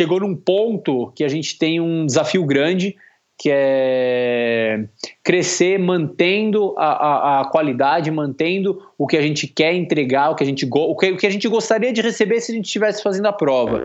chegou num ponto que a gente tem um desafio grande, que é crescer mantendo a, a, a, qualidade, mantendo o que a gente quer entregar, o que a gente, o que, o que a gente gostaria de receber se a gente estivesse fazendo a prova.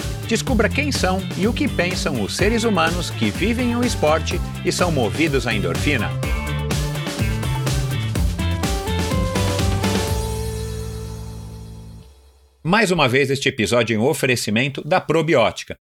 Descubra quem são e o que pensam os seres humanos que vivem o esporte e são movidos à endorfina. Mais uma vez, este episódio em oferecimento da Probiótica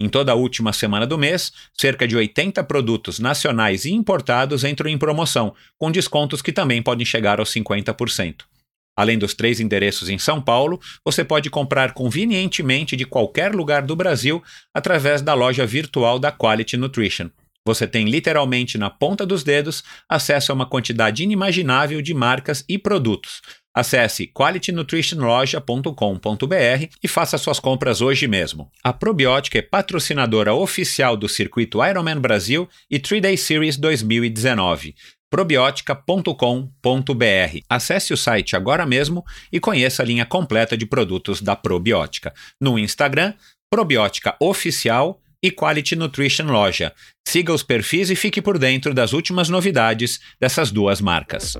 em toda a última semana do mês, cerca de 80 produtos nacionais e importados entram em promoção, com descontos que também podem chegar aos 50%. Além dos três endereços em São Paulo, você pode comprar convenientemente de qualquer lugar do Brasil através da loja virtual da Quality Nutrition. Você tem literalmente na ponta dos dedos acesso a uma quantidade inimaginável de marcas e produtos, Acesse qualitynutritionloja.com.br e faça suas compras hoje mesmo. A Probiótica é patrocinadora oficial do circuito Ironman Brasil e 3-Day Series 2019 probiotica.com.br. Acesse o site agora mesmo e conheça a linha completa de produtos da Probiótica. No Instagram, Probiótica Oficial e Quality Nutrition Loja. Siga os perfis e fique por dentro das últimas novidades dessas duas marcas.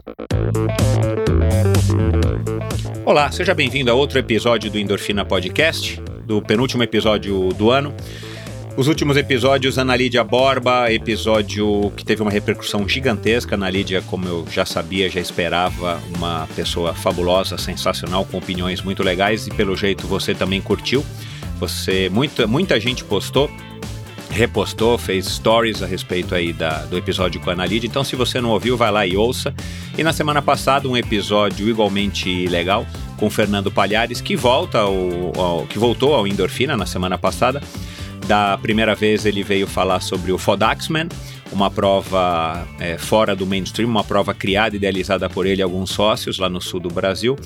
Olá, seja bem-vindo a outro episódio do Endorfina Podcast, do penúltimo episódio do ano. Os últimos episódios, Ana Lídia Borba, episódio que teve uma repercussão gigantesca. Ana Lídia, como eu já sabia, já esperava, uma pessoa fabulosa, sensacional, com opiniões muito legais e pelo jeito você também curtiu. Você, muita, muita gente postou repostou, fez stories a respeito aí da, do episódio com a Analide. Então, se você não ouviu, vai lá e ouça. E na semana passada, um episódio igualmente legal com Fernando Palhares, que volta ao, ao, que voltou ao Endorfina na semana passada. Da primeira vez ele veio falar sobre o Fodaxman, uma prova é, fora do mainstream, uma prova criada e idealizada por ele e alguns sócios lá no sul do Brasil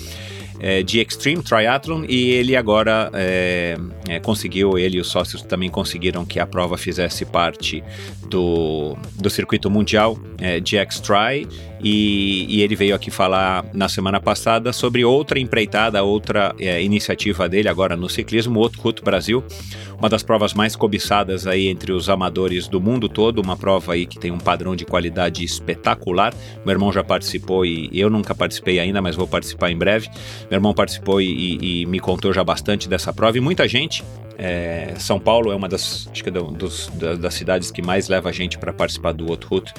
é, de Extreme Triathlon e ele agora é, é, conseguiu, ele e os sócios também conseguiram que a prova fizesse parte do, do circuito mundial é, de X-Tri e, e, ele veio aqui falar na semana passada sobre outra empreitada, outra é, iniciativa dele agora no ciclismo, o Outcut Brasil, uma das provas mais cobiçadas aí entre os amadores do mundo todo, uma prova aí que tem um padrão de qualidade espetacular. Meu irmão já participou e eu nunca participei ainda, mas vou participar em breve. Meu irmão participou e, e me contou já bastante dessa prova e muita gente É, São Paulo é uma das, acho que é dos, das cidades que mais leva a gente para participar do Outroute,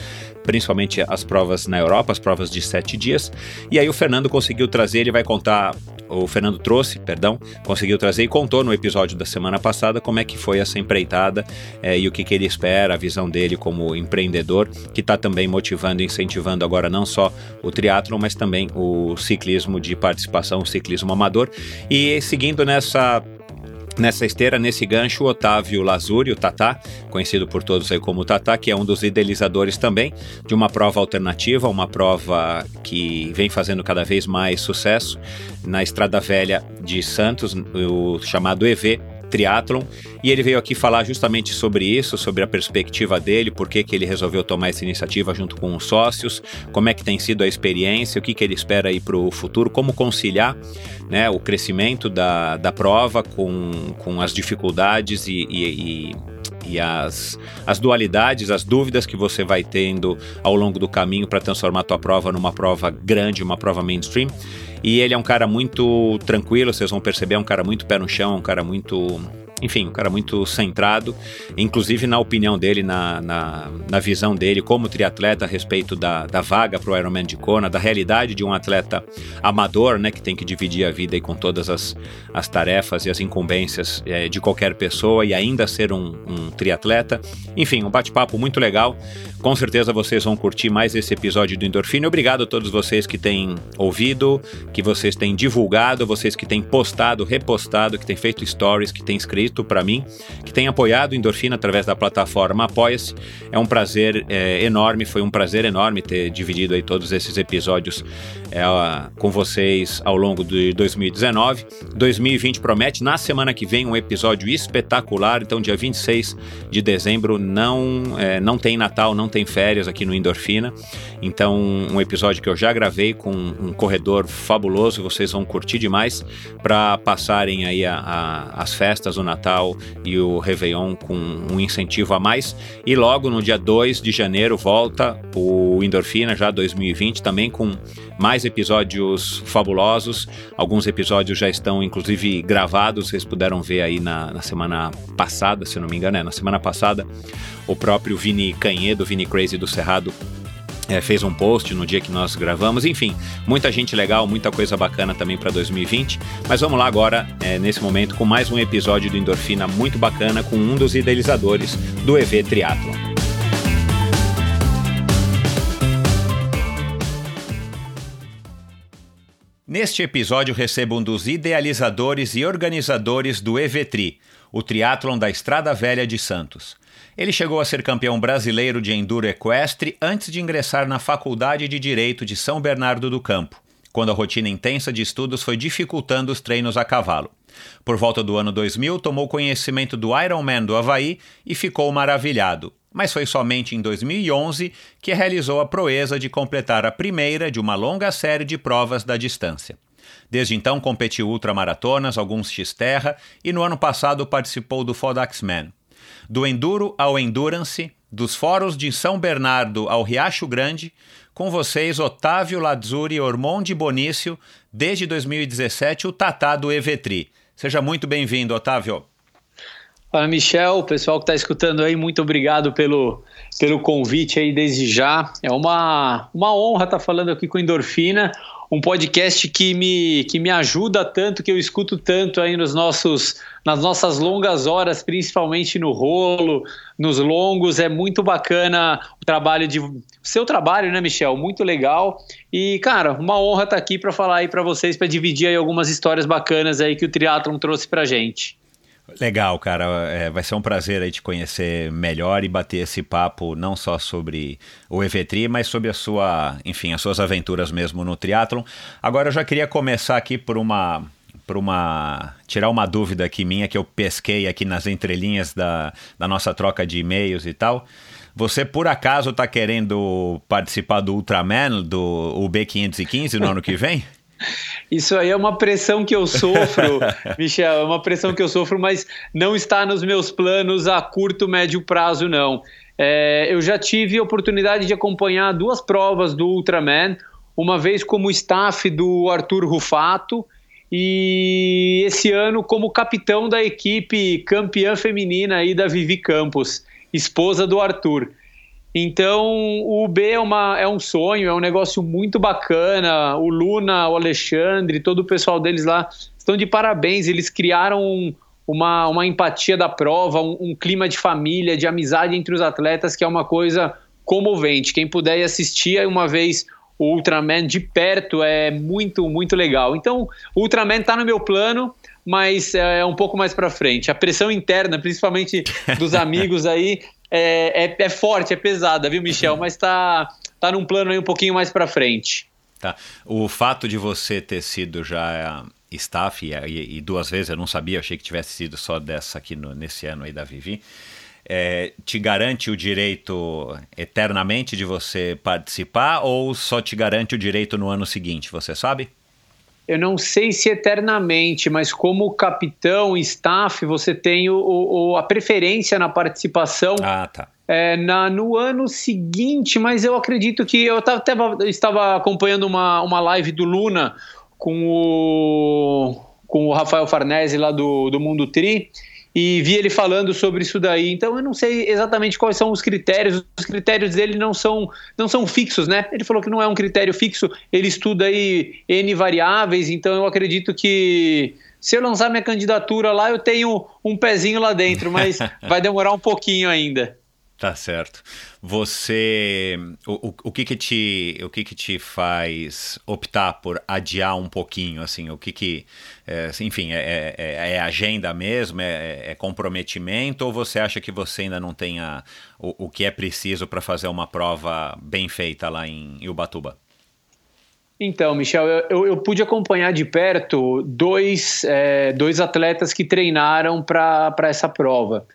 principalmente as provas na Europa, as provas de sete dias. E aí o Fernando conseguiu trazer, ele vai contar o Fernando trouxe, perdão, conseguiu trazer e contou no episódio da semana passada como é que foi essa empreitada é, e o que, que, ele espera, a visão dele como empreendedor, que está também motivando e incentivando agora não só o triatlon, mas também o ciclismo de participação, o ciclismo amador. E seguindo nessa Nessa esteira, nesse gancho, o Otávio Lazuri, o Tatá, conhecido por todos aí como Tatá, que é um dos idealizadores também de uma prova alternativa, uma prova que vem fazendo cada vez mais sucesso na Estrada Velha de Santos, o chamado EV, triatlon, e ele veio aqui falar justamente sobre isso, sobre a perspectiva dele, por que, que ele resolveu tomar essa iniciativa junto com os sócios, como é que tem sido a experiência, o que, que ele espera aí para o futuro, como conciliar né, o crescimento da, da prova com, com as dificuldades e, e, e e as, as dualidades, as dúvidas que você vai tendo ao longo do caminho para transformar a tua prova numa prova grande, uma prova mainstream. E ele é um cara muito tranquilo, vocês vão perceber, é um cara muito pé no chão, é um cara muito enfim, um cara muito centrado, inclusive na opinião dele, na, na, na visão dele como triatleta a respeito da, da vaga para o Ironman de Kona, da realidade de um atleta amador, né, que tem que dividir a vida com todas as, as tarefas e as incumbências é, de qualquer pessoa e ainda ser um, um triatleta. Enfim, um bate-papo muito legal. Com certeza vocês vão curtir mais esse episódio do Endorfina. Obrigado a todos vocês que têm ouvido, que vocês têm divulgado, vocês que têm postado, repostado, que têm feito stories, que têm escrito para mim, que têm apoiado Endorfina através da plataforma Apoia-se. É um prazer é, enorme, foi um prazer enorme ter dividido aí todos esses episódios é, com vocês ao longo de 2019. 2020 promete, na semana que vem, um episódio espetacular. Então, dia 26 de dezembro, não, é, não tem Natal, não tem férias aqui no Endorfina. Então, um episódio que eu já gravei com um corredor fabuloso, vocês vão curtir demais para passarem aí a, a, as festas, o Natal e o Réveillon com um incentivo a mais. E logo no dia 2 de janeiro volta o Endorfina, já 2020, também com mais episódios fabulosos. Alguns episódios já estão, inclusive, gravados, vocês puderam ver aí na, na semana passada, se não me engano, é, na semana passada, o próprio Vini Canhedo, Vini Crazy do Cerrado, é, fez um post no dia que nós gravamos, enfim, muita gente legal, muita coisa bacana também para 2020. Mas vamos lá agora, é, nesse momento, com mais um episódio do Endorfina muito bacana com um dos idealizadores do EV Triathlon. Neste episódio recebo um dos idealizadores e organizadores do EVTRI, o triatlon da Estrada Velha de Santos. Ele chegou a ser campeão brasileiro de enduro equestre antes de ingressar na Faculdade de Direito de São Bernardo do Campo, quando a rotina intensa de estudos foi dificultando os treinos a cavalo. Por volta do ano 2000, tomou conhecimento do Ironman do Havaí e ficou maravilhado. Mas foi somente em 2011 que realizou a proeza de completar a primeira de uma longa série de provas da distância. Desde então competiu ultramaratonas, alguns X-Terra e no ano passado participou do Fodaxman. Do Enduro ao Endurance, dos Fóruns de São Bernardo ao Riacho Grande, com vocês Otávio Lazzuri Ormonde Bonício, desde 2017 o Tatá do Evetri. Seja muito bem-vindo, Otávio. Fala, Michel, pessoal que está escutando aí, muito obrigado pelo, pelo convite aí desde já. É uma, uma honra estar tá falando aqui com Endorfina, um podcast que me, que me ajuda tanto, que eu escuto tanto aí nos nossos, nas nossas longas horas, principalmente no rolo, nos longos. É muito bacana o trabalho de. Seu trabalho, né, Michel? Muito legal. E, cara, uma honra estar aqui para falar aí para vocês, para dividir aí algumas histórias bacanas aí que o Triathlon trouxe pra gente. Legal, cara. É, vai ser um prazer aí te conhecer melhor e bater esse papo não só sobre o EVTRI, mas sobre a sua, enfim, as suas aventuras mesmo no triatlon. Agora eu já queria começar aqui por uma por uma tirar uma dúvida aqui minha que eu pesquei aqui nas entrelinhas da, da nossa troca de e-mails e tal. Você por acaso está querendo participar do Ultraman, do UB515 no ano que vem? Isso aí é uma pressão que eu sofro, Michel, é uma pressão que eu sofro, mas não está nos meus planos a curto, médio prazo, não. É, eu já tive a oportunidade de acompanhar duas provas do Ultraman, uma vez como staff do Arthur Rufato e esse ano como capitão da equipe campeã feminina aí da Vivi Campos, esposa do Arthur. Então, o UB é, uma, é um sonho, é um negócio muito bacana. O Luna, o Alexandre, todo o pessoal deles lá estão de parabéns. Eles criaram uma, uma empatia da prova, um, um clima de família, de amizade entre os atletas, que é uma coisa comovente. Quem puder ir assistir uma vez o Ultraman de perto é muito, muito legal. Então, o Ultraman está no meu plano, mas é um pouco mais para frente. A pressão interna, principalmente dos amigos aí, é, é, é, forte, é pesada, viu, Michel? Mas tá, tá num plano aí um pouquinho mais para frente. Tá. O fato de você ter sido já staff e, e, duas vezes eu não sabia, achei que tivesse sido só dessa aqui no, nesse ano aí da Vivi. É, te garante o direito eternamente de você participar ou só te garante o direito no ano seguinte, você sabe? Eu não sei se eternamente, mas como capitão, staff, você tem o, o a preferência na participação. Ah, tá. É, na, no ano seguinte, mas eu acredito que eu tava, tava, estava acompanhando uma, uma live do Luna com o, com o Rafael Farnese lá do, do Mundo Tri e vi ele falando sobre isso daí. Então eu não sei exatamente quais são os critérios. Os critérios dele não são não são fixos, né? Ele falou que não é um critério fixo. Ele estuda aí n variáveis. Então eu acredito que se eu lançar minha candidatura lá, eu tenho um pezinho lá dentro, mas vai demorar um pouquinho ainda. Tá certo. Você, o, o, o, que que te, o que que te faz optar por adiar um pouquinho, assim, o que que, é, enfim, é, é, é, agenda mesmo, é, é, comprometimento, ou você acha que você ainda não tenha o, o que é preciso para fazer uma prova bem feita lá em Ubatuba? Então, Michel, eu, eu, eu, pude acompanhar de perto dois, é, dois atletas que treinaram para essa prova.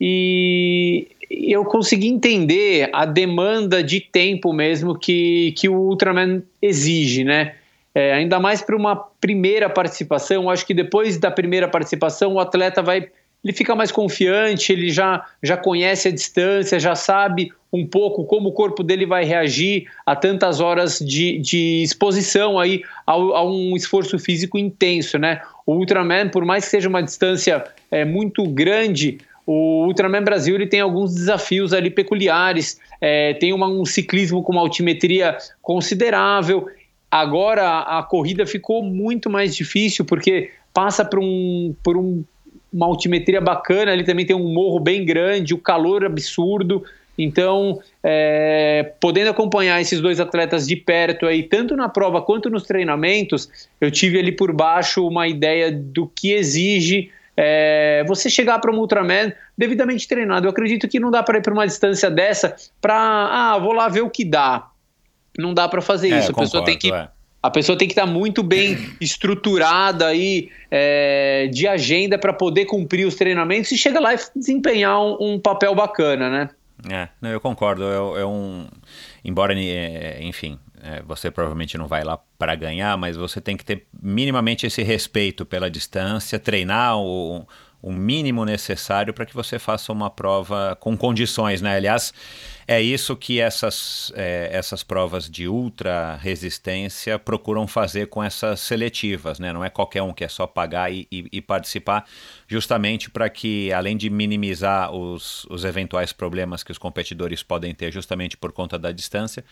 E eu consegui entender a demanda de tempo mesmo que, que o Ultraman exige, né? É, ainda mais para uma primeira participação, acho que depois da primeira participação o atleta vai ele fica mais confiante, ele já, já conhece a distância, já sabe um pouco como o corpo dele vai reagir a tantas horas de, de exposição aí a, a um esforço físico intenso, né? O Ultraman, por mais que seja uma distância é, muito grande, o Ultraman Brasil ele tem alguns desafios ali peculiares, é, tem uma, um ciclismo com uma altimetria considerável. Agora a corrida ficou muito mais difícil porque passa por, um, por um, uma altimetria bacana, ali também tem um morro bem grande, o calor absurdo. Então, é, podendo acompanhar esses dois atletas de perto aí, tanto na prova quanto nos treinamentos, eu tive ali por baixo uma ideia do que exige é, você chegar para um Ultraman devidamente treinado. Eu acredito que não dá para ir para uma distância dessa para, ah, vou lá ver o que dá. Não dá para fazer é, isso. A concordo, pessoa tem que é. a pessoa tem que estar tá muito bem estruturada aí é, de agenda para poder cumprir os treinamentos e chega lá e desempenhar um, um papel bacana, né? É, não, eu concordo. É, é um, embora, é, enfim, é, você provavelmente não vai lá para ganhar, mas você tem que ter minimamente esse respeito pela distância, treinar o, o mínimo necessário para que você faça uma prova com condições, né? Aliás, é isso que essas, é, essas provas de ultra resistência procuram fazer com essas seletivas, né? Não é qualquer um que é só pagar e, e, e participar, justamente para que, além de minimizar os, os eventuais problemas que os competidores podem ter justamente por conta da distância,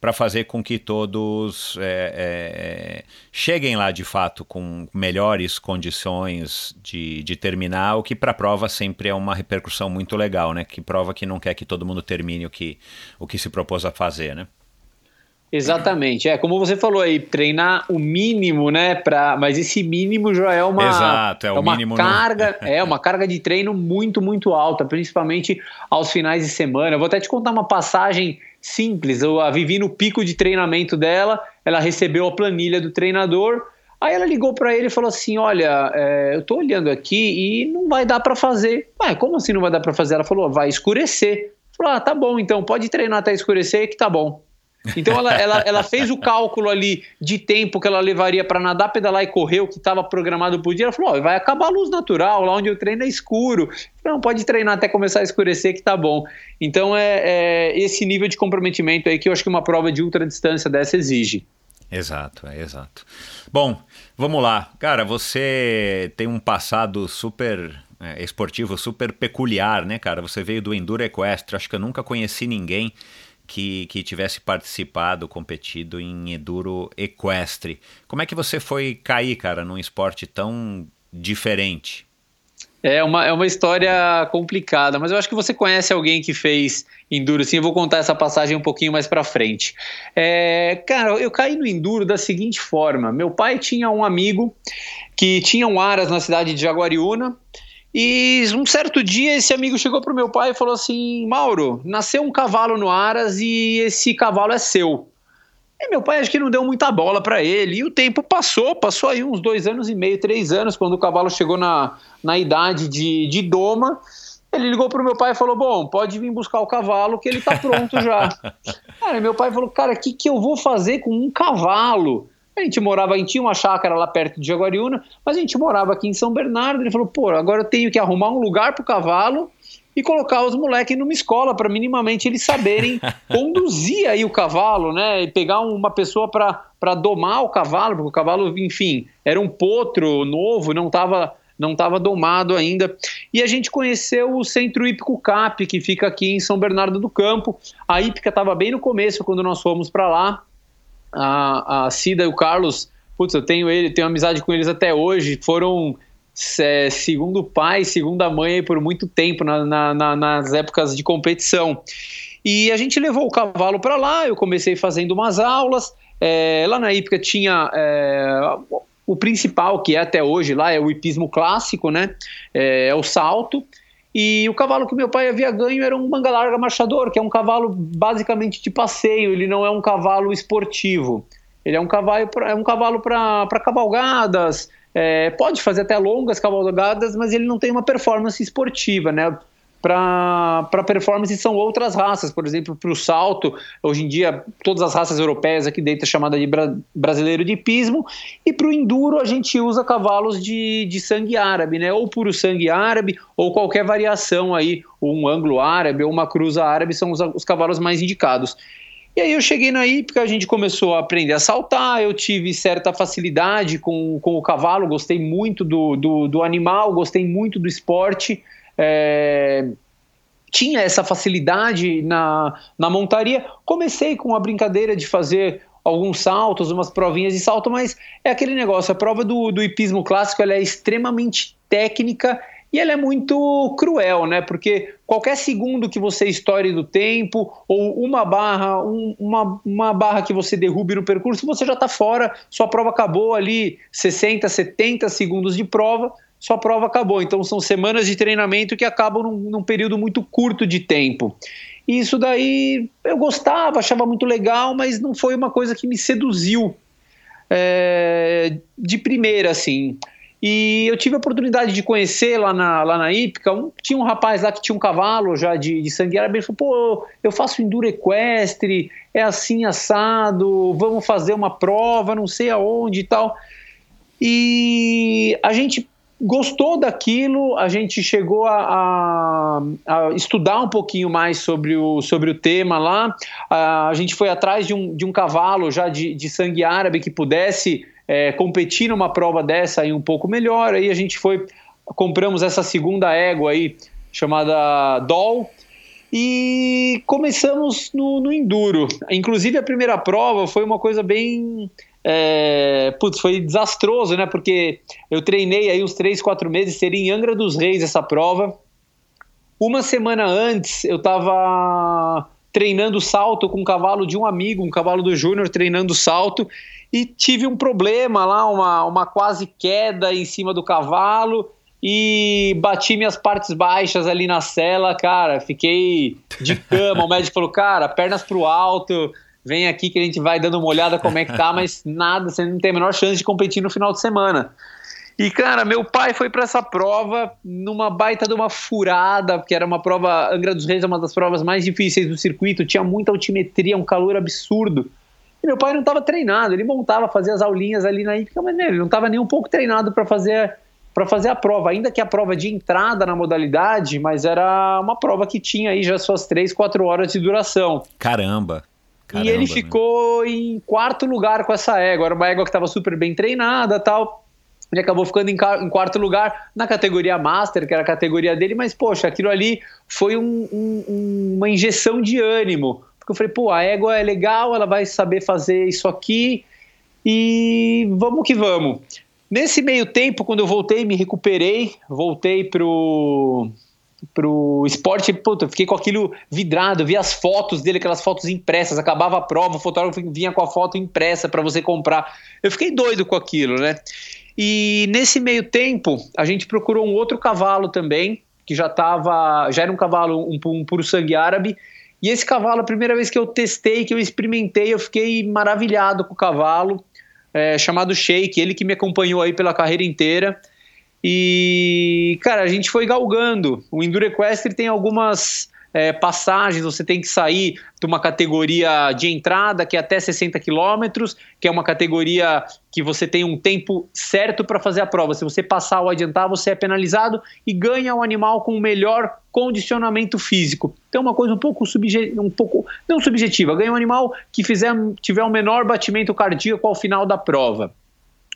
para fazer com que todos é, é, cheguem lá de fato com melhores condições de, de terminar, o que para a prova sempre é uma repercussão muito legal, né? Que prova que não quer que todo mundo termine o que, o que se propôs a fazer, né? Exatamente, é como você falou aí, treinar o mínimo, né? Pra, mas esse mínimo já é uma, Exato, é, é uma carga, no... é uma carga de treino muito, muito alta, principalmente aos finais de semana. Eu vou até te contar uma passagem simples. A vivi no pico de treinamento dela, ela recebeu a planilha do treinador. Aí ela ligou para ele e falou assim: Olha, é, eu tô olhando aqui e não vai dar para fazer. Ah, como assim não vai dar para fazer? Ela falou: Vai escurecer. Falou: Ah, tá bom, então pode treinar até escurecer que tá bom. Então ela, ela, ela fez o cálculo ali de tempo que ela levaria para nadar, pedalar e correr, o que estava programado por dia. Ela falou: oh, vai acabar a luz natural, lá onde eu treino é escuro. Não, pode treinar até começar a escurecer que tá bom. Então é, é esse nível de comprometimento aí que eu acho que uma prova de ultra distância dessa exige. Exato, é exato. Bom, vamos lá. Cara, você tem um passado super é, esportivo, super peculiar, né, cara? Você veio do Enduro Equestre. Acho que eu nunca conheci ninguém que, que tivesse participado, competido em Enduro Equestre. Como é que você foi cair, cara, num esporte tão diferente? É uma, é uma história complicada, mas eu acho que você conhece alguém que fez Enduro, sim. Eu vou contar essa passagem um pouquinho mais para frente. É, cara, eu caí no Enduro da seguinte forma: meu pai tinha um amigo que tinha um Aras na cidade de Jaguariúna. E um certo dia esse amigo chegou pro meu pai e falou assim: Mauro, nasceu um cavalo no Aras e esse cavalo é seu. E meu pai acho que não deu muita bola para ele. E o tempo passou, passou aí uns dois anos e meio, três anos, quando o cavalo chegou na, na idade de, de doma. Ele ligou pro meu pai e falou: Bom, pode vir buscar o cavalo que ele tá pronto já. cara, meu pai falou: Cara, o que, que eu vou fazer com um cavalo? A gente morava, a gente tinha uma chácara lá perto de Jaguariúna, mas a gente morava aqui em São Bernardo. Ele falou: Pô, agora eu tenho que arrumar um lugar pro cavalo e colocar os moleques numa escola para minimamente eles saberem conduzir aí o cavalo, né? E pegar uma pessoa para domar o cavalo, porque o cavalo, enfim, era um potro novo, não estava não estava domado ainda. E a gente conheceu o Centro Hípico CAP, que fica aqui em São Bernardo do Campo. A hípica estava bem no começo, quando nós fomos para lá. A, a Cida e o Carlos, putz, eu tenho ele, tenho amizade com eles até hoje. Foram é, segundo pai, segunda mãe por muito tempo na, na, nas épocas de competição. E a gente levou o cavalo para lá, eu comecei fazendo umas aulas. É, lá na hípica tinha é, o principal, que é até hoje lá, é o hipismo clássico, né? É, é, o salto. E o cavalo que meu pai havia ganho era um manga larga marchador, que é um cavalo basicamente de passeio, ele não é um cavalo esportivo. Ele é um cavalo, é um cavalo para cavalgadas, é, pode fazer até longas cavalgadas, mas ele não tem uma performance esportiva, né? Para performance são outras raças, por exemplo, para o salto, hoje em dia todas as raças europeias aqui dentro é chamada de bra brasileiro de pismo, e para o enduro a gente usa cavalos de, de sangue árabe, né? Ou puro sangue árabe, ou qualquer variação aí, um ângulo árabe ou uma cruza árabe são os, os cavalos mais indicados. E aí eu cheguei na hípica, a gente começou a aprender a saltar, eu tive certa facilidade com, com o cavalo, gostei muito do, do, do animal, gostei muito do esporte. É, tinha essa facilidade na, na montaria. Comecei com a brincadeira de fazer alguns saltos, umas provinhas de salto, mas é aquele negócio, a prova do, do hipismo clássico ela é extremamente técnica e ela é muito cruel, né? Porque qualquer segundo que você estoure do tempo, ou uma barra, um, uma, uma barra que você derrube no percurso, você já está fora, sua prova acabou ali, 60, 70 segundos de prova, sua prova acabou. Então são semanas de treinamento que acabam num, num período muito curto de tempo. E isso daí eu gostava, achava muito legal, mas não foi uma coisa que me seduziu é, de primeira, assim. E eu tive a oportunidade de conhecer lá na, lá na Ípica, um, tinha um rapaz lá que tinha um cavalo já de, de sangue árabe, ele falou, pô, eu faço enduro equestre, é assim assado, vamos fazer uma prova, não sei aonde e tal. E a gente gostou daquilo, a gente chegou a, a, a, estudar um pouquinho mais sobre o, sobre o tema lá, a, a gente foi atrás de um, de um cavalo já de, de sangue árabe que pudesse é, competir numa prova dessa aí um pouco melhor. Aí a gente foi, compramos essa segunda égua aí, chamada Doll, e começamos no, no Enduro. Inclusive a primeira prova foi uma coisa bem. É, putz, foi desastroso, né? Porque eu treinei aí uns 3, 4 meses, seria em Angra dos Reis essa prova. Uma semana antes eu estava treinando salto com um cavalo de um amigo, um cavalo do Júnior treinando salto, e tive um problema lá, uma, uma quase queda em cima do cavalo e bati minhas partes baixas ali na cela, cara, fiquei de cama, o médico falou, cara, pernas pro alto, vem aqui que a gente vai dando uma olhada como é que tá, mas nada, você não tem a menor chance de competir no final de semana. E, cara, meu pai foi para essa prova numa baita de uma furada, porque era uma prova, Angra dos Reis é uma das provas mais difíceis do circuito, tinha muita altimetria, um calor absurdo. E meu pai não estava treinado, ele montava, fazia as aulinhas ali na Ípica, mas né, ele não estava nem um pouco treinado para fazer para fazer a prova, ainda que a prova de entrada na modalidade, mas era uma prova que tinha aí já suas três, quatro horas de duração. Caramba! Caramba, e ele ficou em quarto lugar com essa égua. Era uma égua que estava super bem treinada tal. Ele acabou ficando em, em, quarto lugar na categoria Master, que era a categoria dele, mas, poxa, aquilo ali foi um, um, uma injeção de ânimo. Porque eu falei, pô, a égua é legal, ela vai saber fazer isso aqui e vamos que vamos. Nesse meio tempo, quando eu voltei, me recuperei, voltei pro pro esporte, puta, fiquei com aquilo vidrado, vi as fotos dele, aquelas fotos impressas, acabava a prova, o fotógrafo vinha com a foto impressa para você comprar. Eu fiquei doido com aquilo, né? E nesse meio tempo, a gente procurou um outro cavalo também, que já tava, já era um cavalo um, um puro sangue árabe, e esse cavalo, a primeira vez que eu testei, que eu experimentei, eu fiquei maravilhado com o cavalo, é, chamado Shake, ele que me acompanhou aí pela carreira inteira. E, cara, a gente foi galgando. O Enduro Equestre tem algumas é, passagens, você tem que sair de uma categoria de entrada que é até 60 quilômetros, que é uma categoria que você tem um tempo certo para fazer a prova. Se você passar ou adiantar, você é penalizado e ganha o um animal com o melhor condicionamento físico. Então, uma coisa um pouco, subje um pouco não subjetiva, ganha um animal que fizer, tiver o um menor batimento cardíaco ao final da prova.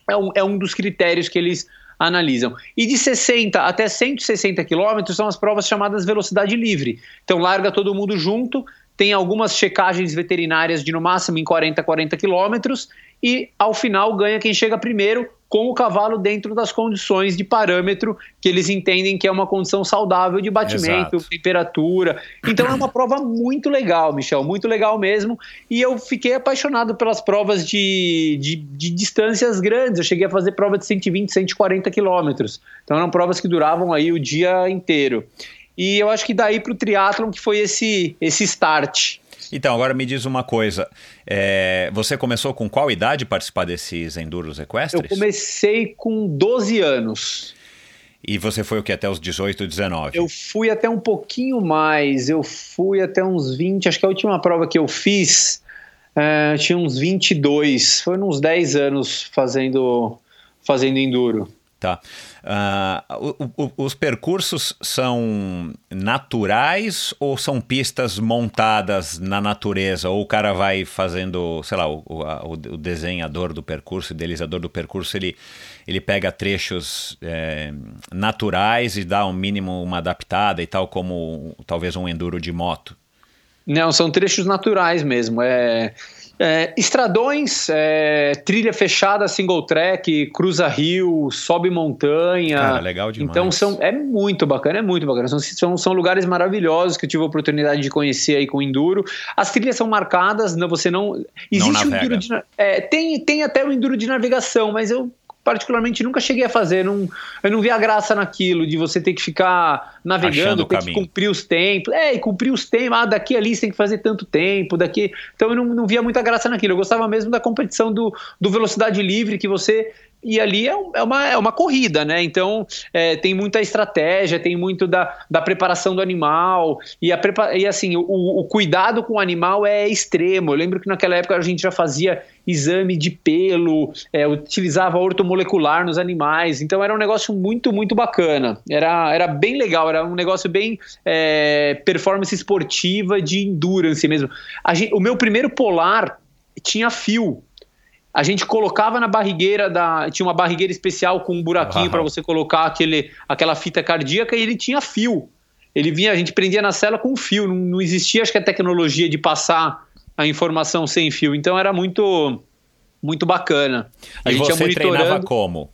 É um, é um dos critérios que eles analisam. E de 60 até 160 quilômetros são as provas chamadas velocidade livre. Então larga todo mundo junto, tem algumas checagens veterinárias de no máximo em 40, 40 quilômetros e ao final ganha quem chega primeiro com o cavalo dentro das condições de parâmetro que eles entendem que é uma condição saudável de batimento, Exato. temperatura. Então é uma prova muito legal, Michel, muito legal mesmo. E eu fiquei apaixonado pelas provas de, de, de distâncias grandes. Eu cheguei a fazer prova de 120, 140 quilômetros. Então eram provas que duravam aí o dia inteiro. E eu acho que daí para o triatlon que foi esse, esse start. Então, agora me diz uma coisa. É, você começou com qual idade participar desses enduros equestres? Eu comecei com 12 anos. E você foi o que? Até os 18, 19? Eu fui até um pouquinho mais. Eu fui até uns 20. Acho que a última prova que eu fiz é, tinha uns 22. Foi uns 10 anos fazendo, fazendo enduro. Tá. Uh, o, o, os percursos são naturais ou são pistas montadas na natureza? Ou o cara vai fazendo, sei lá, o, o, o desenhador do percurso, o idealizador do percurso, ele, ele pega trechos é, naturais e dá um mínimo uma adaptada e tal, como talvez um enduro de moto? Não, são trechos naturais mesmo. É, é, estradões, é, trilha fechada, single track, cruza rio, sobe montanha. Cara, legal demais. Então são, é muito bacana, é muito bacana. São, são, são lugares maravilhosos que eu tive a oportunidade de conhecer aí com o Enduro. As trilhas são marcadas, não, você não. Existe não o Enduro de. É, tem, tem até o Enduro de navegação, mas eu particularmente nunca cheguei a fazer. Não, eu não vi a graça naquilo de você ter que ficar navegando, ter que cumprir os tempos. É, e cumprir os tempos. Ah, daqui ali você tem que fazer tanto tempo, daqui. Então eu não, não via muita graça naquilo. Eu gostava mesmo da competição do, do velocidade livre, que você e ali é, é, uma, é uma corrida, né? Então é, tem muita estratégia, tem muito da, da preparação do animal e, a e assim, o, o cuidado com o animal é extremo. Eu lembro que naquela época a gente já fazia exame de pelo, é, utilizava ortomolecular nos animais, então era um negócio muito, muito bacana. Era, era bem legal, era um negócio bem é, performance esportiva de endurance mesmo. Gente, o meu primeiro polar tinha fio a gente colocava na barrigueira da. Tinha uma barrigueira especial com um buraquinho para você colocar aquele, aquela fita cardíaca e ele tinha fio. Ele vinha, a gente prendia na cela com fio. Não, não existia, acho que a tecnologia de passar a informação sem fio. Então era muito, muito bacana. A e gente você treinava como?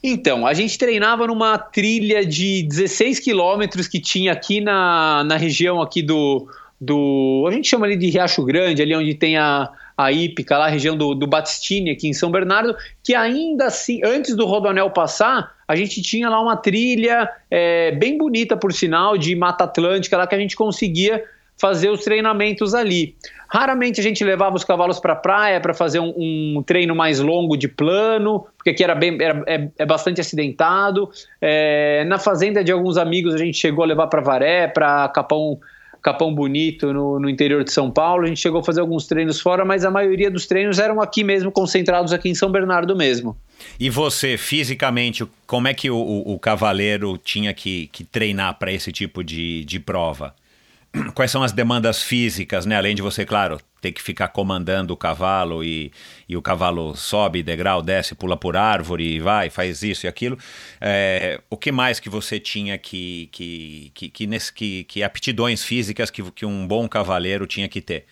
Então, a gente treinava numa trilha de 16 quilômetros que tinha aqui na, na região aqui do, do. A gente chama ali de Riacho Grande, ali onde tem a, a Ípica, lá a região do, do Batistini, aqui em São Bernardo, que ainda assim, antes do Rodoanel passar, a gente tinha lá uma trilha é, bem bonita, por sinal, de Mata Atlântica, lá que a gente conseguia fazer os treinamentos ali. Raramente a gente levava os cavalos para a praia para fazer um, um, treino mais longo de plano, porque aqui era, bem, era é, é bastante acidentado. É, na fazenda de alguns amigos a gente chegou a levar para Varé, para Capão Capão Bonito, no, no, interior de São Paulo. A gente chegou a fazer alguns treinos fora, mas a maioria dos treinos eram aqui mesmo, concentrados aqui em São Bernardo mesmo. E você, fisicamente, como é que o, o, o cavaleiro tinha que, que treinar para esse tipo de, de prova? Quais são as demandas físicas, né? Além de você, claro, ter que ficar comandando o cavalo e, e o cavalo sobe degrau, desce, pula por árvore, vai, faz isso e aquilo. É, o que mais que você tinha que que, que, que, nesse, que, que aptidões físicas que, que um bom cavaleiro tinha que ter?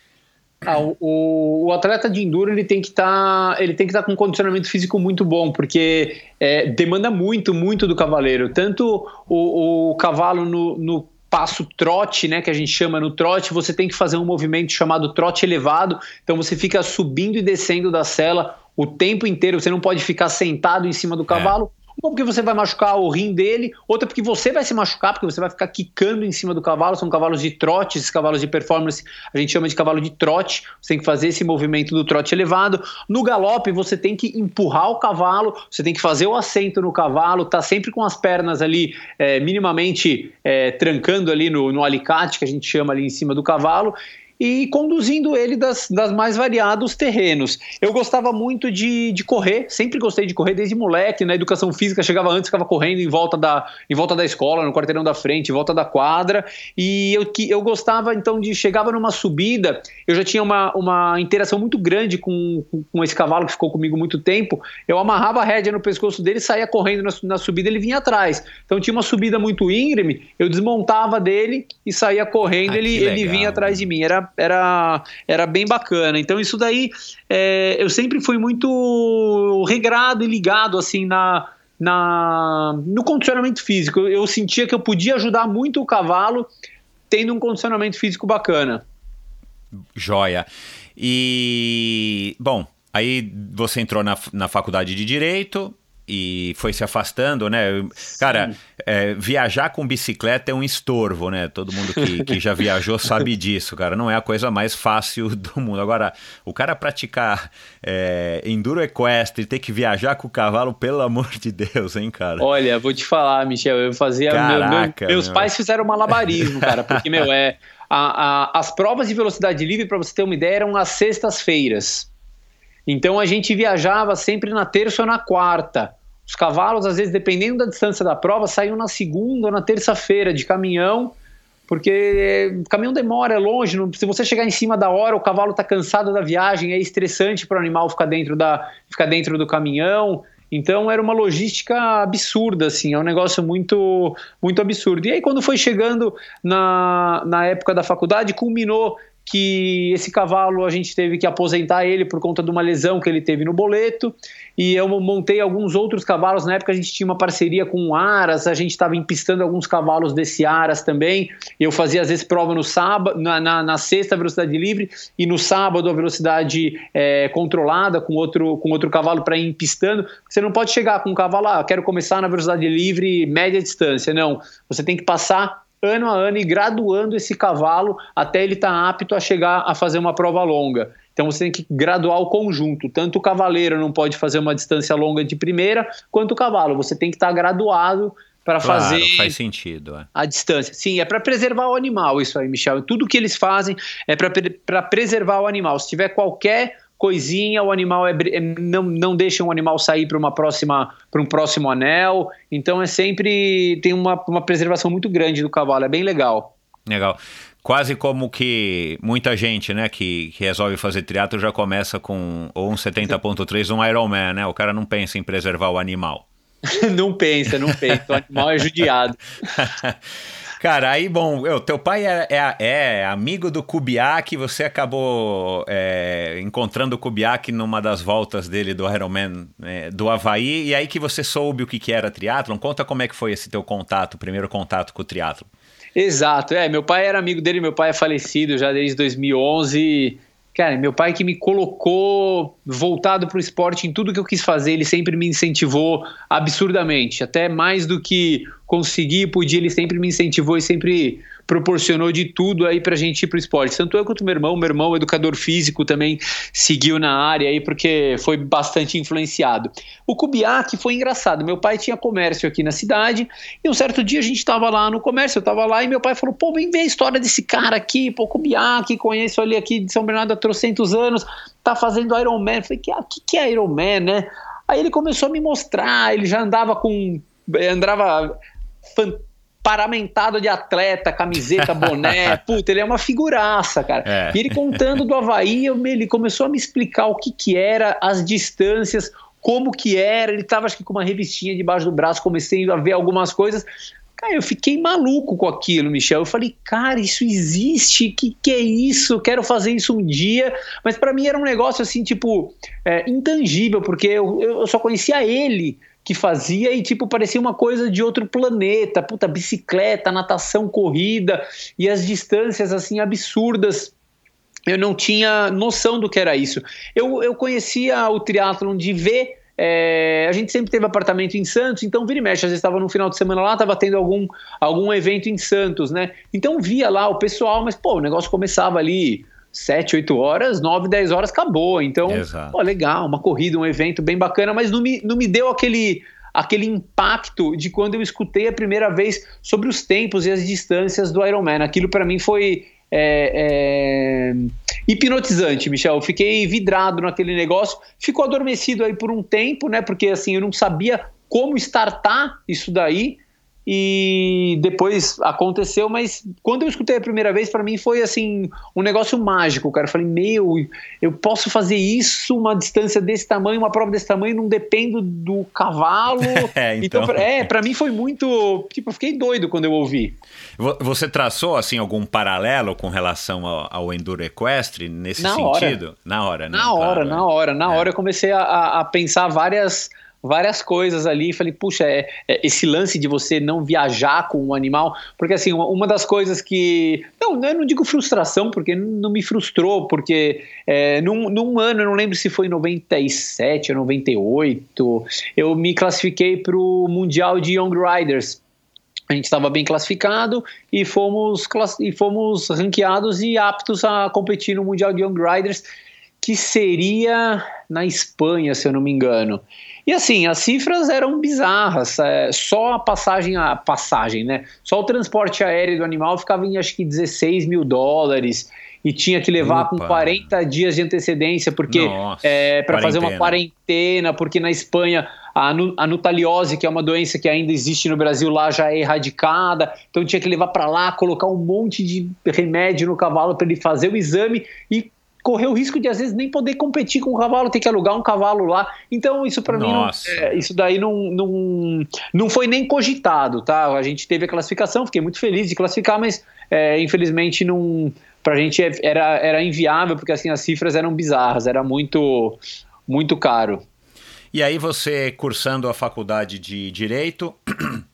Ah, o, o, atleta de enduro ele tem que estar tá, ele tem que estar tá com um condicionamento físico muito bom porque é, demanda muito muito do cavaleiro tanto o, o cavalo no, no passo trote, né, que a gente chama no trote, você tem que fazer um movimento chamado trote elevado. Então você fica subindo e descendo da sela o tempo inteiro. Você não pode ficar sentado em cima do é. cavalo. É. Uma porque você vai machucar o rim dele, outra porque você vai se machucar, porque você vai ficar quicando em cima do cavalo. São cavalos de trote, esses cavalos de performance a gente chama de cavalo de trote. Você tem que fazer esse movimento do trote elevado. No galope, você tem que empurrar o cavalo, você tem que fazer o assento no cavalo, tá sempre com as pernas ali é, minimamente é, trancando ali no, no alicate, que a gente chama ali em cima do cavalo e conduzindo ele das, das mais variados terrenos. Eu gostava muito de, de correr, sempre gostei de correr desde moleque, na educação física, chegava antes, ficava correndo em volta da, em volta da escola, no quarteirão da frente, em volta da quadra, e eu, que, eu gostava então de, chegava numa subida, eu já tinha uma, uma interação muito grande com, com esse cavalo que ficou comigo muito tempo, eu amarrava a rédea no pescoço dele, saía correndo na, na subida, ele vinha atrás. Então tinha uma subida muito íngreme, eu desmontava dele e saía correndo, ah, ele, ele vinha atrás de mim. Era era, era, bem bacana. Então isso daí é, eu sempre fui muito regrado e ligado assim na, na no condicionamento físico. Eu sentia que eu podia ajudar muito o cavalo tendo um condicionamento físico bacana. Joia. E bom, aí você entrou na, na faculdade de direito, e foi se afastando, né? Cara, é, viajar com bicicleta é um estorvo, né? Todo mundo que, que já viajou sabe disso, cara. Não é a coisa mais fácil do mundo. Agora, o cara praticar é, enduro equestre, ter que viajar com o cavalo, pelo amor de Deus, hein, cara? Olha, vou te falar, Michel, eu fazia. Caraca, meu, meu, meus meu. pais fizeram malabarismo, cara, porque, meu, é. A, a, as provas de velocidade livre, para você ter uma ideia, eram às sextas-feiras. Então a gente viajava sempre na terça ou na quarta. Os cavalos, às vezes, dependendo da distância da prova, saíam na segunda ou na terça-feira de caminhão, porque o caminhão demora, é longe. Não, se você chegar em cima da hora, o cavalo está cansado da viagem, é estressante para o animal ficar dentro, da, ficar dentro do caminhão. Então era uma logística absurda, assim, é um negócio muito, muito absurdo. E aí, quando foi chegando na, na época da faculdade, culminou que esse cavalo a gente teve que aposentar ele por conta de uma lesão que ele teve no boleto. E eu montei alguns outros cavalos. Na época a gente tinha uma parceria com o Aras, a gente estava empistando alguns cavalos desse Aras também. Eu fazia às vezes prova no sábado, na, na, na sexta velocidade livre e no sábado a velocidade é, controlada com outro, com outro cavalo para ir empistando. Você não pode chegar com um cavalo, ah, quero começar na velocidade livre média distância. Não, você tem que passar ano a ano e graduando esse cavalo até ele estar tá apto a chegar a fazer uma prova longa. Então você tem que graduar o conjunto. Tanto o cavaleiro não pode fazer uma distância longa de primeira, quanto o cavalo. Você tem que estar tá graduado para claro, fazer faz sentdo, é. a distância. Sim, é para preservar o animal isso aí, Michel. Tudo que eles fazem é para preservar o animal. Se tiver qualquer coisinha, o animal é, é, não, não deixa o animal sair para uma próxima para um próximo anel. Então é sempre tem uma, uma preservação muito grande do cavalo, é bem legal. Legal. Quase como que muita gente, né, que, que resolve fazer triatlo já começa com ou um 70.3 um Ironman, né? O cara não pensa em preservar o animal. não pensa, não pensa. O animal é judiado. Cara, aí, bom, eu, teu pai é, é, é, amigo do Kubiak, você acabou é, encontrando o Kubiak numa das voltas dele do Ironman é, do Havaí, e aí que você soube o que, que era triatlon. Conta como é que foi esse teu contato, primeiro contato com o triatlon. Exato, é, meu pai era amigo dele, meu pai é falecido já desde 2011, Cara, meu pai que me colocou voltado para o esporte em tudo que eu quis fazer, ele sempre me incentivou absurdamente, até mais do que conseguir, podia, ele sempre me incentivou e sempre proporcionou de tudo aí pra gente ir pro esporte. Tanto eu quanto meu irmão, meu irmão, educador físico, também seguiu na área aí porque foi bastante influenciado. O Kubiak foi engraçado. Meu pai tinha comércio aqui na cidade e um certo dia a gente tava lá no comércio, eu tava lá e meu pai falou: pô, vem ver a história desse cara aqui, pô, Kubiak, conheço ele aqui de São Bernardo há trocentos anos, tá fazendo Ironman. Eu falei: que, que, que é Ironman, né? Aí ele começou a me mostrar, ele já andava com. andava paramentado de atleta, camiseta, boné. Puta, ele é uma figuraça, cara. É. E ele contando do Havaí, eu, ele começou a me explicar o que que era, as distâncias, como que era. Ele tava, acho que, com uma revistinha debaixo do braço, comecei a ver algumas coisas. Cara, eu fiquei maluco com aquilo, Michel. Eu falei, cara, isso existe? Que que é isso? Quero fazer isso um dia. Mas para mim era um negócio assim, tipo, é, intangível, porque eu, eu só conhecia ele que fazia e, tipo, parecia uma coisa de outro planeta. Puta, bicicleta, natação, corrida e as distâncias, assim, absurdas. Eu não tinha noção do que era isso. Eu, eu conhecia o triatlon de ver é, a gente sempre teve apartamento em Santos, então vira e mexe, às vezes estava no final de semana lá, estava tendo algum, algum evento em Santos, né? Então via lá o pessoal, mas pô, o negócio começava ali 7, 8 horas, 9, 10 horas, acabou. Então, pô, legal, uma corrida, um evento bem bacana, mas não me, não me deu aquele aquele impacto de quando eu escutei a primeira vez sobre os tempos e as distâncias do Ironman. Aquilo para mim foi é, é, hipnotizante, Michel. Eu fiquei vidrado naquele negócio, ficou adormecido aí por um tempo, né? Porque assim eu não sabia como startar isso daí e depois aconteceu, mas quando eu escutei a primeira vez, para mim foi assim um negócio mágico, cara. Eu falei, meu, eu posso fazer isso, uma distância desse tamanho, uma prova desse tamanho, não dependo do cavalo. É, então. então é, para mim foi muito, tipo, eu fiquei doido quando eu ouvi. Você traçou assim algum paralelo com relação ao, ao enduro equestre nesse Na sentido? hora. Na hora, né? Na hora, Claro, na é. hora, na É. hora eu comecei a- a, a pensar várias várias coisas ali, falei, puxa, é, é esse lance de você não viajar com o animal, porque assim, uma, uma das coisas que, não, eu não digo frustração, porque não me frustrou, porque é, num, num ano, eu não lembro se foi em 97 ou 98, eu me classifiquei para o Mundial de Young Riders, a gente estava bem classificado e fomos, e fomos ranqueados e aptos a competir no Mundial de Young Riders, que seria na Espanha, se eu não me engano. E assim, as cifras eram bizarras. é, só a passagem, a passagem, né? Só o transporte aéreo do animal ficava em acho que 16 mil dólares. E tinha que levar com Opa. 40 dias de antecedência, porque é, para fazer uma quarentena. porque na Espanha a, a nutaliose, que é uma doença que ainda existe no Brasil, lá já é erradicada. Então tinha que levar para lá, colocar um monte de remédio no cavalo para ele fazer o exame e correr o risco de às vezes nem poder competir com o cavalo, ter que alugar um cavalo lá. Então isso para mim, não, é, isso daí não, não, não foi nem cogitado, tá? A gente teve a classificação, fiquei muito feliz de classificar, mas é, infelizmente não pra gente é- era, era inviável, porque assim as cifras eram bizarras, era muito muito caro. E aí você cursando a faculdade de direito,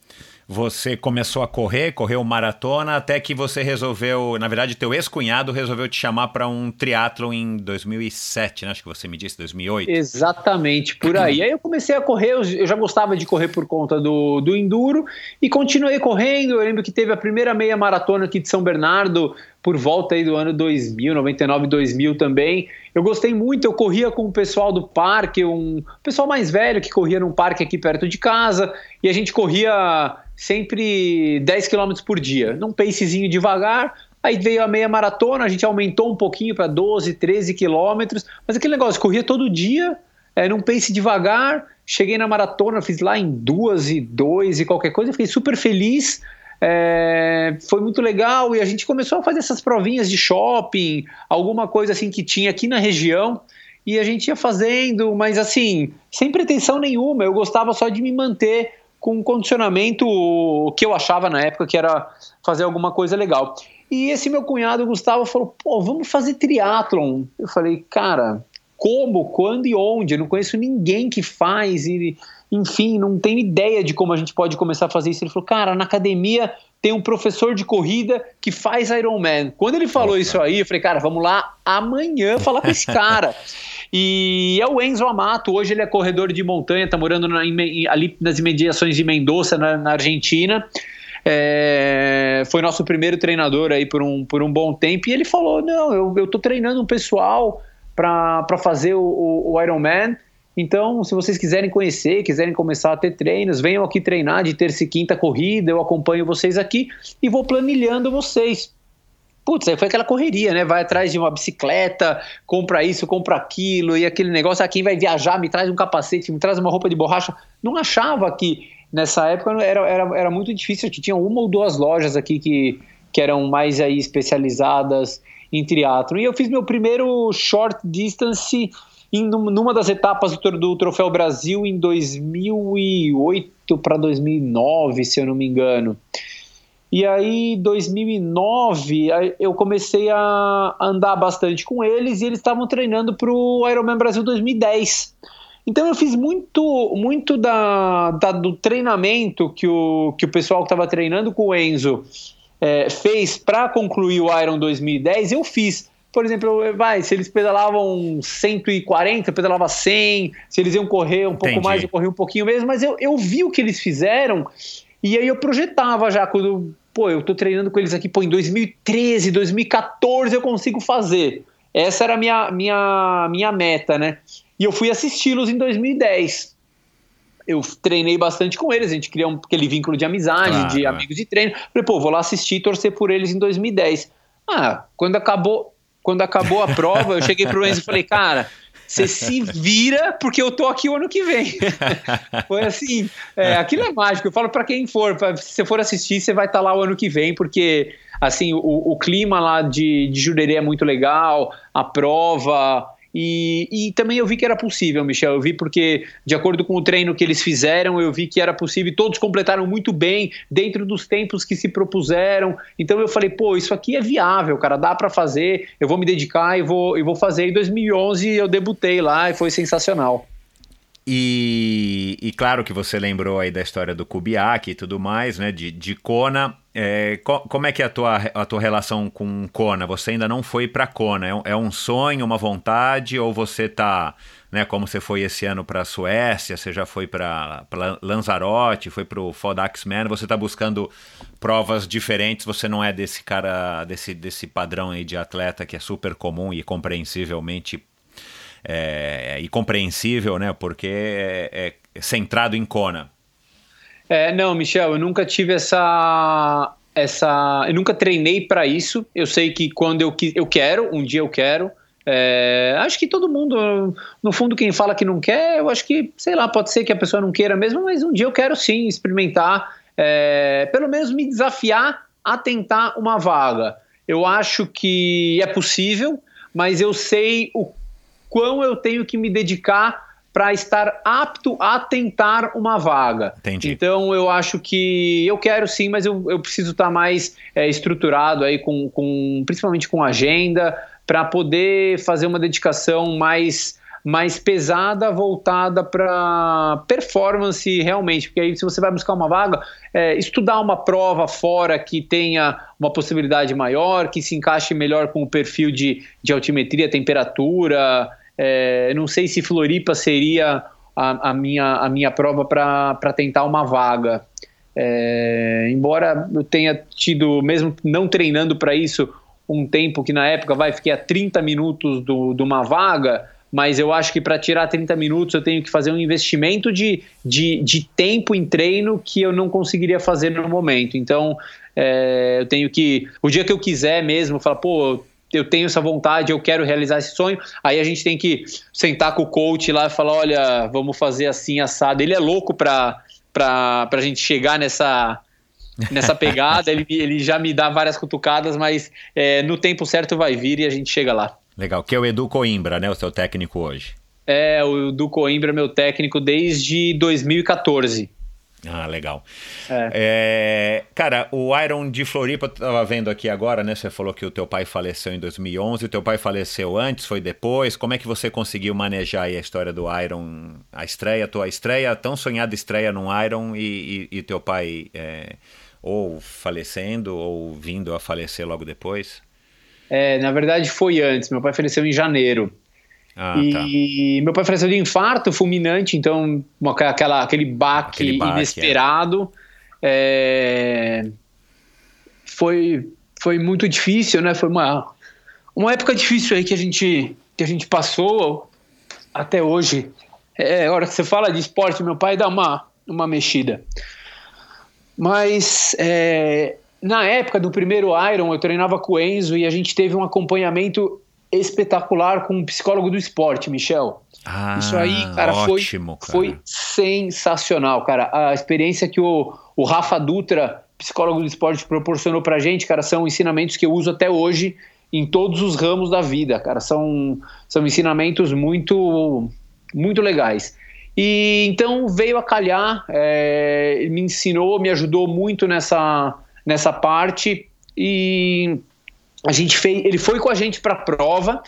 você começou a correr, correu maratona, até que você resolveu, na verdade, teu ex-cunhado resolveu te chamar para um triatlo em 2007, né? Acho que você me disse 2008. Exatamente, por aí. Aí eu comecei a correr, eu já gostava de correr por conta do, do Enduro e continuei correndo. Eu lembro que teve a primeira meia maratona aqui de São Bernardo por volta aí do ano 2000, 99, 2000 também. Eu gostei muito, eu corria com o pessoal do parque, um pessoal mais velho que corria num parque aqui perto de casa e a gente corria sempre 10 km por dia, num pacezinho devagar. Aí veio a meia maratona, a gente aumentou um pouquinho para 12, 13 quilômetros, mas aquele negócio, corria todo dia, é, num pace devagar. Cheguei na maratona, fiz lá em duas e dois e qualquer coisa, fiquei super feliz. É, foi muito legal e a gente começou a fazer essas provinhas de shopping, alguma coisa assim que tinha aqui na região e a gente ia fazendo, mas assim, sem pretensão nenhuma. Eu gostava só de me manter com um condicionamento que eu achava na época que era fazer alguma coisa legal. E esse meu cunhado, Gustavo, falou: pô, vamos fazer triatlon. Eu falei, cara, como, quando e onde? Eu não conheço ninguém que faz, e, enfim, não tenho ideia de como a gente pode começar a fazer isso. Ele falou, cara, na academia tem um professor de corrida que faz Ironman. Quando ele falou isso aí, eu falei, cara, vamos lá amanhã falar com esse cara. E é o Enzo Amato, hoje ele é corredor de montanha, tá morando na- ali nas imediações de Mendoza, na, na Argentina. É, foi nosso primeiro treinador aí por um, por um bom tempo. E ele falou: Não, eu, eu tô treinando um pessoal para fazer o, o, o Ironman. Então, se vocês quiserem conhecer, quiserem começar a ter treinos, venham aqui treinar de terça e quinta corrida. Eu acompanho vocês aqui e vou planilhando vocês. Putz, aí foi aquela correria, né? Vai atrás de uma bicicleta, compra isso, compra aquilo, e aquele negócio, ah, quem vai viajar me traz um capacete, me traz uma roupa de borracha. Não achava que nessa época era, era, era muito difícil, tinha uma ou duas lojas aqui que, que eram mais aí especializadas em triatlo. E eu fiz meu primeiro short distance em numa das etapas do, do Troféu Brasil em 2008 para 2009, se eu não me engano. E aí, 2009, eu comecei a andar bastante com eles e eles estavam treinando para o Ironman Brasil 2010. Então eu fiz muito, muito da, da do treinamento que o, que o pessoal que estava treinando com o Enzo é, fez para concluir o Iron 2010, eu fiz. Por exemplo, vai, se eles pedalavam 140, eu pedalava 100, se eles iam correr um pouco Entendi. mais, eu corria um pouquinho mesmo, mas eu, eu vi o que eles fizeram e aí eu projetava já, quando, pô, eu tô treinando com eles aqui, pô, em 2013, 2014 eu consigo fazer. Essa era a minha, minha, minha meta, né? E eu fui assisti-los em 2010. Eu treinei bastante com eles, a gente criou aquele vínculo de amizade, claro, de amigos de treino. Falei, pô, vou lá assistir e torcer por eles em 2010. Ah, quando acabou, quando acabou a prova, eu cheguei pro Enzo e falei, cara, você se vira porque eu tô aqui o ano que vem. Foi assim, é, aquilo é mágico. Eu falo para quem for, pra, se você for assistir, você vai estar tá lá o ano que vem, porque assim o, o clima lá de, de Jurerê é muito legal, a prova, e, e, também eu vi que era possível, Michel. Eu vi porque, de acordo com o treino que eles fizeram, eu vi que era possível. Todos completaram muito bem dentro dos tempos que se propuseram. Então eu falei, pô, isso aqui é viável, cara, dá para fazer. Eu vou me dedicar e vou, e vou fazer. Em 2011 eu debutei lá e foi sensacional. E, e, claro que você lembrou aí da história do Kubiak e tudo mais, né? De, de Kona. É, co como é que é a tua, a tua relação com Kona? Você ainda não foi para Kona? É, é, um sonho, uma vontade? Ou você tá, né? Como você foi esse ano para Suécia, você já foi para Lanzarote, foi para o Fodax Man, você tá buscando provas diferentes, você não é desse cara, desse, desse padrão aí de atleta que é super comum e compreensivelmente é, e compreensível, né? Porque é, é centrado em Kona. É, não, Michel, eu nunca tive essa. essa eu nunca treinei para isso. Eu sei que quando eu, eu quero, um dia eu quero. É, acho que todo mundo, no fundo, quem fala que não quer, eu acho que, sei lá, pode ser que a pessoa não queira mesmo, mas um dia eu quero sim experimentar, é, pelo menos me desafiar a tentar uma vaga. Eu acho que é possível, mas eu sei o quão eu tenho que me dedicar para estar apto a tentar uma vaga. Entendi. Então eu acho que eu quero sim, mas eu, eu preciso estar tá mais é, estruturado aí com, com principalmente com agenda para poder fazer uma dedicação mais mais pesada voltada para performance realmente, porque aí se você vai buscar uma vaga, é, estudar uma prova fora que tenha uma possibilidade maior, que se encaixe melhor com o perfil de, de altimetria, temperatura, é, não sei se Floripa seria a, a minha, a minha prova para tentar uma vaga. É, embora eu tenha tido, mesmo não treinando para isso, um tempo que na época vai fiquei a 30 minutos do, de uma vaga, mas eu acho que para tirar 30 minutos eu tenho que fazer um investimento de, de, de tempo em treino que eu não conseguiria fazer no momento. Então é, eu tenho que, o dia que eu quiser mesmo, falar, pô, eu tenho essa vontade, eu quero realizar esse sonho. Aí a gente tem que sentar com o coach lá e falar: olha, vamos fazer assim, assado. Ele é louco para a gente chegar nessa, nessa pegada. ele, ele já me dá várias cutucadas, mas é, no tempo certo vai vir e a gente chega lá. Legal, que é o Edu Coimbra, né? O seu técnico hoje. É, o Edu Coimbra meu técnico desde 2014. Ah, legal. É. É, cara, o Iron de Floripa, eu tava vendo aqui agora, né? Você falou que o teu pai faleceu em 2011, o teu pai faleceu antes, foi depois. Como é que você conseguiu manejar a história do Iron, a estreia, a tua estreia, tão sonhada estreia no Iron e, e, e teu pai é, ou falecendo ou vindo a falecer logo depois? É, na verdade foi antes. Meu pai faleceu em janeiro. Ah, e tá. meu pai faleceu de infarto fulminante, então uma, aquela, aquele baque, aquele baque inesperado. É. É, foi, foi muito difícil, né? Foi uma, uma época difícil aí que a gente, que a gente passou até hoje. É, a hora que você fala de esporte, meu pai dá uma, uma mexida. Mas é, na época do primeiro Iron, eu treinava com o Enzo e a gente teve um acompanhamento espetacular com um psicólogo do esporte, Michel. Ah, Isso aí, cara, ótimo, foi, cara. foi sensacional, cara. A experiência que o, o Rafa Dutra, psicólogo do esporte, proporcionou pra gente, cara, são ensinamentos que eu uso até hoje em todos os ramos da vida, cara. São, são ensinamentos muito, muito legais. E então veio a calhar, é, me ensinou, me ajudou muito nessa, nessa parte e a gente fez, ele foi com a gente para a prova.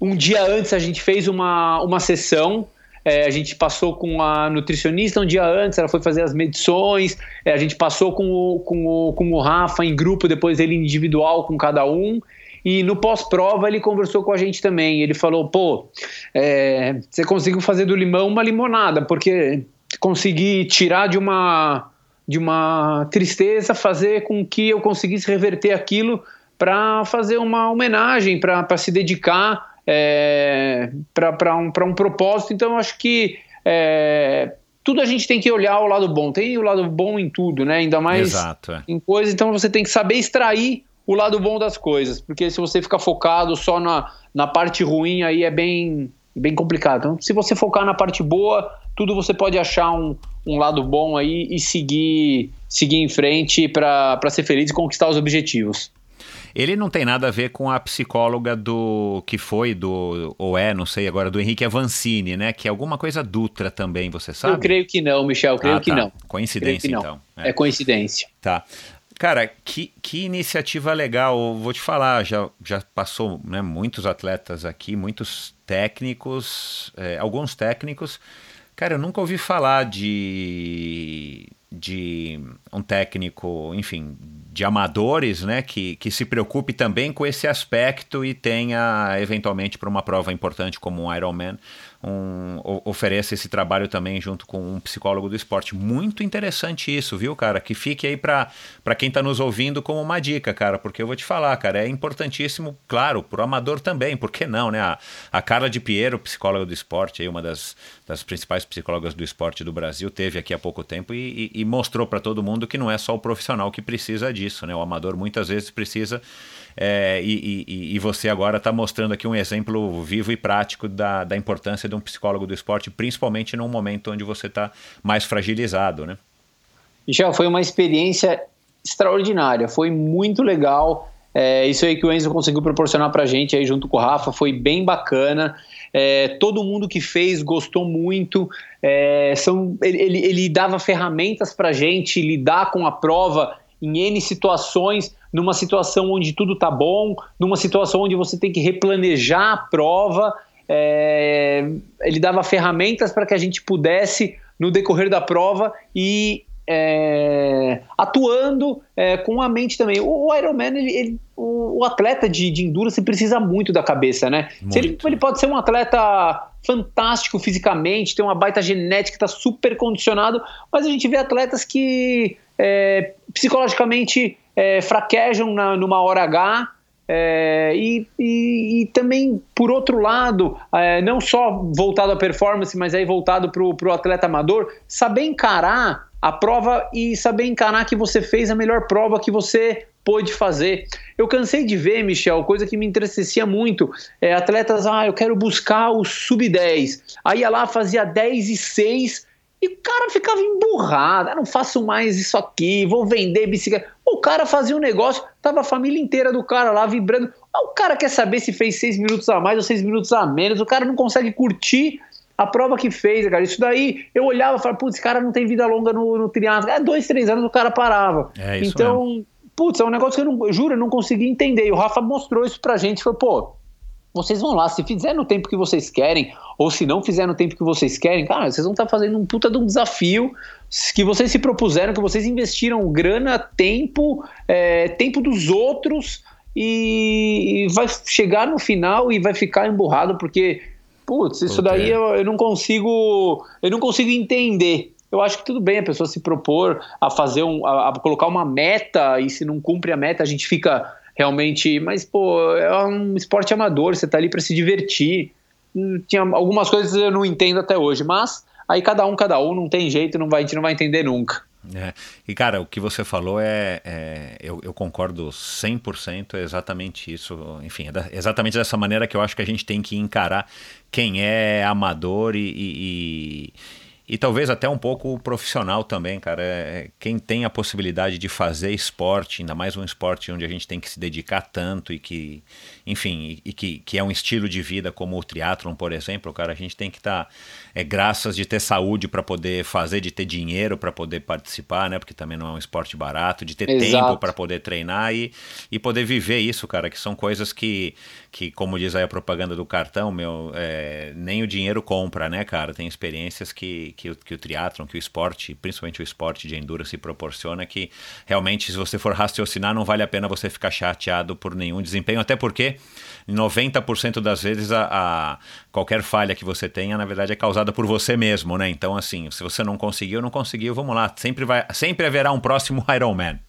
Um dia antes a gente fez uma, uma sessão. é, a gente passou com a nutricionista um dia antes, ela foi fazer as medições. é, a gente passou com o, com, o, com o Rafa em grupo, depois ele individual com cada um. E no pós-prova ele conversou com a gente também. Ele falou: pô, é, você conseguiu fazer do limão uma limonada, porque consegui tirar de uma, de uma tristeza, fazer com que eu conseguisse reverter aquilo para fazer uma homenagem, para se dedicar é, para um, um propósito. Então, eu acho que é, tudo a gente tem que olhar o lado bom. Tem o lado bom em tudo, né? Ainda mais Exato, é. em coisas. Então, você tem que saber extrair o lado bom das coisas. Porque se você ficar focado só na, na parte ruim, aí é bem, bem complicado. Então, se você focar na parte boa, tudo você pode achar um, um lado bom aí e seguir, seguir em frente para ser feliz e conquistar os objetivos. Ele não tem nada a ver com a psicóloga do que foi do ou é, não sei agora, do Henrique Avancini, né? Que é alguma coisa Dutra também, você sabe? Eu creio que não, Michel, eu creio Ah, que tá. não. Coincidência, que não. então. É. coincidência. Tá. Cara, que, que iniciativa legal. Vou te falar, já, já passou né, muitos atletas aqui, muitos técnicos, é, alguns técnicos. Cara, eu nunca ouvi falar de, de um técnico, enfim, de amadores, né, que, que se preocupe também com esse aspecto e tenha, eventualmente, para uma prova importante como um Ironman, um, ofereça esse trabalho também junto com um psicólogo do esporte. Muito interessante isso, viu, cara? Que fique aí para quem está nos ouvindo como uma dica, cara, porque eu vou te falar, cara, é importantíssimo, claro, para o amador também, por que não, né? A, a Carla de Piero, psicóloga do esporte, aí uma das, das principais psicólogas do esporte do Brasil, teve aqui há pouco tempo e, e- e mostrou para todo mundo que não é só o profissional que precisa disso, né? O amador muitas vezes precisa é, e, e- e você agora está mostrando aqui um exemplo vivo e prático da, da importância de um psicólogo do esporte, principalmente num momento onde você está mais fragilizado, né? Michel, foi uma experiência extraordinária, foi muito legal. É, isso aí que o Enzo conseguiu proporcionar pra gente aí junto com o Rafa foi bem bacana. É, todo mundo que fez gostou muito. É, são, ele, ele, ele dava ferramentas pra gente lidar com a prova em N situações, numa situação onde tudo tá bom, numa situação onde você tem que replanejar a prova. É, ele dava ferramentas para que a gente pudesse, no decorrer da prova, ir é, atuando é, com a mente também. O, o Ironman, ele, ele- o, o atleta de, de endurance precisa muito da cabeça, né? Ele, ele pode ser um atleta fantástico fisicamente, ter uma baita genética, está super condicionado, mas a gente vê atletas que é, psicologicamente é, fraquejam na, numa hora H. é, e, e- e também, por outro lado, é, não só voltado à performance, mas aí voltado para o atleta amador, saber encarar a prova e saber encarar que você fez a melhor prova que você pôde fazer. Eu cansei de ver, Michel, coisa que me entristecia muito, é, atletas, ah, eu quero buscar o sub-10. Aí ia lá, fazia 10 e 6 e o cara ficava emburrado, ah, não faço mais isso aqui, vou vender bicicleta. O cara fazia um negócio, tava a família inteira do cara lá vibrando. Ah, O cara quer saber se fez seis minutos a mais ou seis minutos a menos, o cara não consegue curtir a prova que fez, cara. Isso daí, eu olhava e falava, putz, esse cara não tem vida longa no, no triatlo. É, dois, três anos o cara parava. É isso então, putz, é um negócio que eu não, eu juro, eu não consegui entender. E o Rafa mostrou isso pra gente, falou, pô, vocês vão lá, se fizer no tempo que vocês querem, ou se não fizer no tempo que vocês querem, cara, vocês vão estar fazendo um puta de um desafio que vocês se propuseram, que vocês investiram grana, tempo, é, tempo dos outros, e, e vai chegar no final e vai ficar emburrado, porque, putz, isso Puta, daí eu, eu não consigo. Eu não consigo entender. Eu acho que tudo bem a pessoa se propor a fazer um. a, a colocar uma meta, e se não cumpre a meta, a gente fica realmente. Mas, pô, é um esporte amador, você tá ali para se divertir. Hum, Tinha algumas coisas eu não entendo até hoje, mas aí cada um, cada um, não tem jeito, não vai, a gente não vai entender nunca. É. E, cara, o que você falou é. é eu, eu, concordo 100%, é exatamente isso. Enfim, é da, exatamente dessa maneira que eu acho que a gente tem que encarar quem é amador e, e, e talvez até um pouco profissional também, cara. É, quem tem a possibilidade de fazer esporte, ainda mais um esporte onde a gente tem que se dedicar tanto e que, enfim, e, e que, que é um estilo de vida como o triatlon, por exemplo, cara, a gente tem que estar tá, é, graças de ter saúde para poder fazer, de ter dinheiro para poder participar, né? Porque também não é um esporte barato, de ter Exato. tempo para poder treinar e, e poder viver isso, cara, que são coisas que, que como diz aí a propaganda do cartão, meu, é, nem o dinheiro compra, né, cara? Tem experiências que que o, que o triatlon, que o esporte, principalmente o esporte de endurance proporciona, que realmente, se você for raciocinar, não vale a pena você ficar chateado por nenhum desempenho, até porque 90% das vezes a, a, qualquer falha que você tenha, na verdade, é causada por você mesmo, né? Então, assim, se você não conseguiu, não conseguiu, vamos lá. Sempre, vai, sempre haverá um próximo Ironman.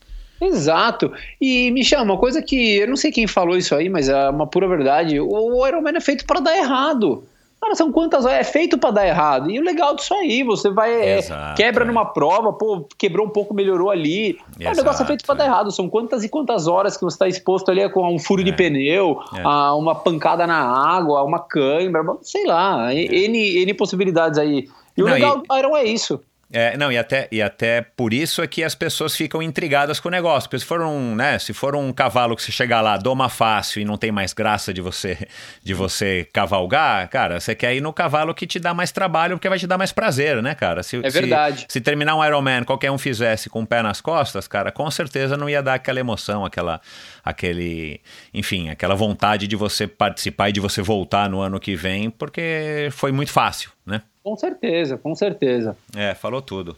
Exato. E, Michel, uma coisa que eu não sei quem falou isso aí, mas é uma pura verdade. O, Ironman é feito para dar errado. Cara, são quantas horas? É feito para dar errado. E o legal disso aí, você vai, é, Exato, quebra é. numa prova, pô, quebrou um pouco, melhorou ali. Exato, o negócio é feito para dar é. errado. São quantas e quantas horas que você está exposto ali com um furo de é. pneu, a uma pancada na água, uma câimbra, sei lá, N, N possibilidades aí. E o Não, legal do Iron é isso. É, não, e até, e até por isso é que as pessoas ficam intrigadas com o negócio. Porque se for um, né, se for um cavalo que você chegar lá, doma fácil e não tem mais graça de você de você cavalgar, cara, você quer ir no cavalo que te dá mais trabalho, porque vai te dar mais prazer, né, cara? Se, é verdade. Se, se terminar um Ironman, qualquer um fizesse com o pé nas costas, cara, com certeza não ia dar aquela emoção, aquela, aquele, enfim, aquela vontade de você participar e de você voltar no ano que vem, porque foi muito fácil, né? Com certeza, com certeza. É, falou tudo.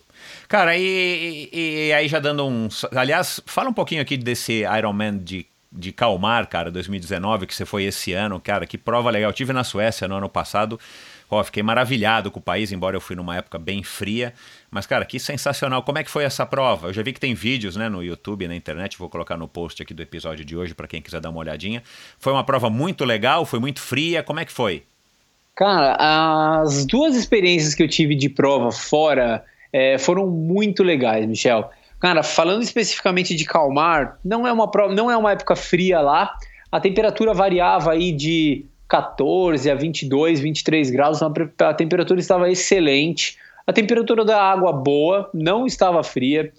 Cara, e, e, e aí já dando um. Aliás, fala um pouquinho aqui desse Ironman de de Calmar, cara, 2019, que você foi esse ano, cara, que prova legal. Eu tive na Suécia no ano passado, fiquei maravilhado com o país, embora eu fui numa época bem fria. Mas, cara, que sensacional. Como é que foi essa prova? Eu já vi que tem vídeos, né, no YouTube, na internet, vou colocar no post aqui do episódio de hoje para quem quiser dar uma olhadinha. Foi uma prova muito legal, foi muito fria. Como é que foi? Cara, as duas experiências que eu tive de prova fora é, foram muito legais, Michel. Cara, falando especificamente de Calmar, não é uma prova, não é uma época fria lá. A temperatura variava aí de 14 a 22, 23 graus, a temperatura estava excelente. A temperatura da água boa, não estava fria.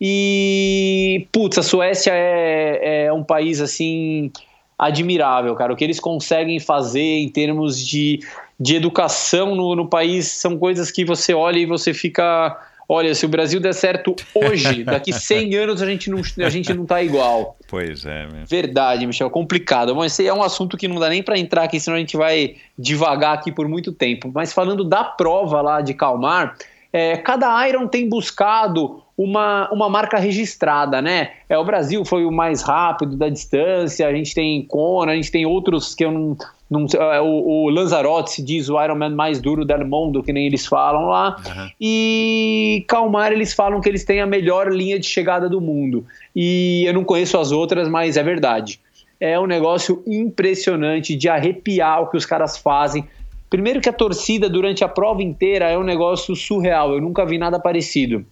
E, putz, a Suécia é, é um país assim admirável, cara. O que eles conseguem fazer em termos de, de educação no, no país são coisas que você olha e você fica. Olha, se o Brasil der certo hoje, daqui 100 anos a gente não, a gente não tá igual. Pois é, mesmo. Verdade, Michel, complicado. Mas esse é um assunto que não dá nem para entrar aqui, senão a gente vai devagar aqui por muito tempo. Mas falando da prova lá de Calmar, é, cada Iron tem buscado uma, uma marca registrada, né? É, o Brasil foi o mais rápido da distância, a gente tem Kona, a gente tem outros que eu não. não é, o, o Lanzarote se diz o Ironman mais duro do mundo, que nem eles falam lá. Uhum. E Calmar, eles falam que eles têm a melhor linha de chegada do mundo. E eu não conheço as outras, mas é verdade. É um negócio impressionante de arrepiar o que os caras fazem. Primeiro que a torcida durante a prova inteira é um negócio surreal, eu nunca vi nada parecido.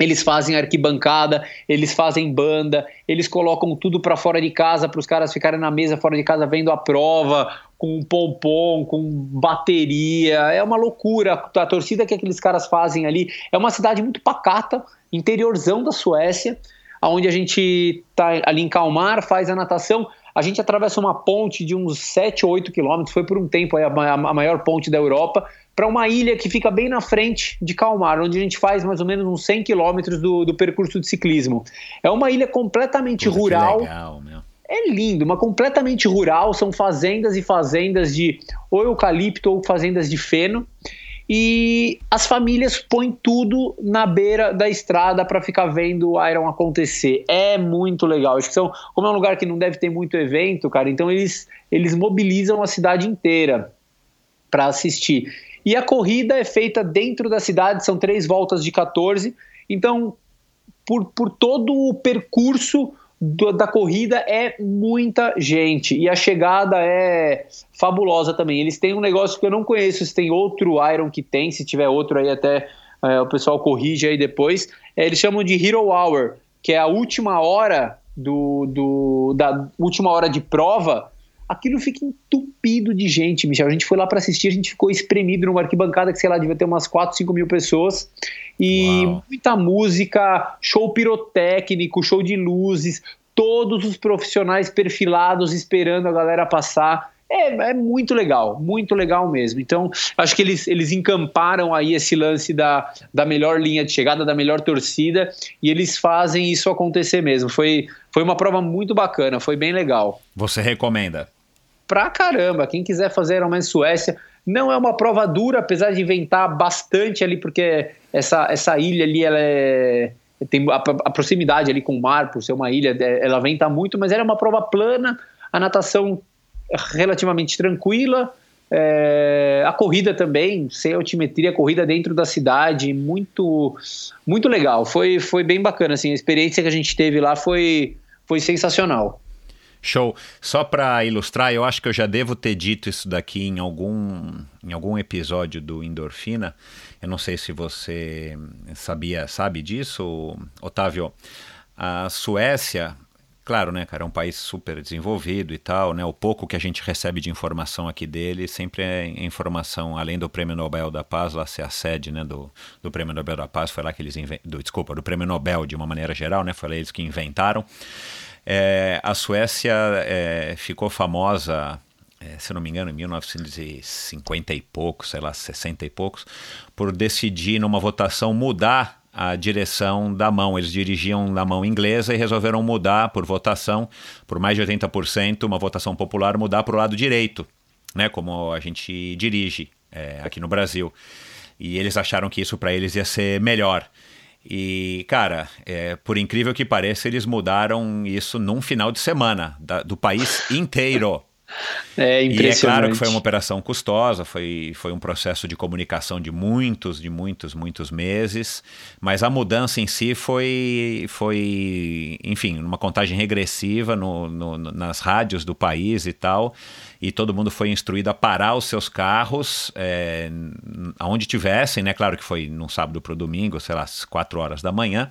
Eles fazem arquibancada, eles fazem banda, eles colocam tudo para fora de casa para os caras ficarem na mesa fora de casa vendo a prova, com pompom, com bateria. É uma loucura. A torcida que aqueles caras fazem ali é uma cidade muito pacata, interiorzão da Suécia, onde a gente tá ali em Calmar, faz a natação. A gente atravessa uma ponte de uns 7 ou 8 quilômetros, foi por um tempo a maior ponte da Europa para uma ilha que fica bem na frente de Calmar, onde a gente faz mais ou menos uns 100 quilômetros do, do percurso de ciclismo. É uma ilha completamente rural. legal, meu. É lindo, mas completamente rural. São fazendas e fazendas de ou eucalipto ou fazendas de feno. E as famílias põem tudo na beira da estrada para ficar vendo o Iron acontecer. É muito legal. Acho que são, como é um lugar que não deve ter muito evento, cara, então eles, eles mobilizam a cidade inteira para assistir. E a corrida é feita dentro da cidade, são três voltas de 14. Então, por, por todo o percurso do, da corrida é muita gente. E a chegada é fabulosa também. Eles têm um negócio que eu não conheço, se tem outro Iron que tem, se tiver outro aí até é, o pessoal corrige aí depois. É, eles chamam de Hero Hour, que é a última hora do, do da última hora de prova. Aquilo fica entupido de gente, Michel. A gente foi lá para assistir, a gente ficou espremido numa arquibancada que, sei lá, devia ter umas 4, 5 mil pessoas. E Uau. muita música, show pirotécnico, show de luzes, todos os profissionais perfilados esperando a galera passar. É, é, muito legal, muito legal mesmo. Então, acho que eles, eles encamparam aí esse lance da, da melhor linha de chegada, da melhor torcida, e eles fazem isso acontecer mesmo. Foi, foi uma prova muito bacana, foi bem legal. Você recomenda? Pra caramba, quem quiser fazer Ironman Suécia, não é uma prova dura, apesar de inventar bastante ali, porque essa, essa ilha ali, ela é, tem a, a, proximidade ali com o mar, por ser uma ilha, é, ela venta muito, mas ela é uma prova plana, a natação relativamente tranquila. É, a corrida também, sem altimetria, corrida dentro da cidade, muito muito legal. Foi, foi bem bacana, assim, a experiência que a gente teve lá foi, foi sensacional. Show. Só para ilustrar, eu acho que eu já devo ter dito isso daqui em algum, em algum episódio do Endorfina. Eu não sei se você sabia, sabe disso, Otávio. A Suécia claro, né, cara, é um país super desenvolvido e tal, né? O pouco que a gente recebe de informação aqui dele sempre é informação, além do Prêmio Nobel da Paz, lá ser a sede, né, do, do Prêmio Nobel da Paz, foi lá que eles do, desculpa, do Prêmio Nobel de uma maneira geral, né? Foi lá eles que inventaram. É, a Suécia é, ficou famosa é, se não me engano, em 1950 e poucos, sei lá, 60 e poucos, por decidir numa votação mudar a direção da mão. Eles dirigiam na mão inglesa e resolveram mudar por votação, por mais de 80%, uma votação popular, mudar para o lado direito, né, como a gente dirige é, aqui no Brasil. E eles acharam que isso para eles ia ser melhor. E, cara, é, por incrível que pareça, eles mudaram isso num final de semana da, do país inteiro. É impressionante. E é claro que foi uma operação custosa, foi, foi um processo de comunicação de muitos, de muitos, muitos meses, mas a mudança em si foi, foi enfim, uma contagem regressiva no, no, nas rádios do país e tal, e todo mundo foi instruído a parar os seus carros é, aonde tivessem, né? Claro que foi num sábado para o domingo, sei lá, às quatro horas da manhã,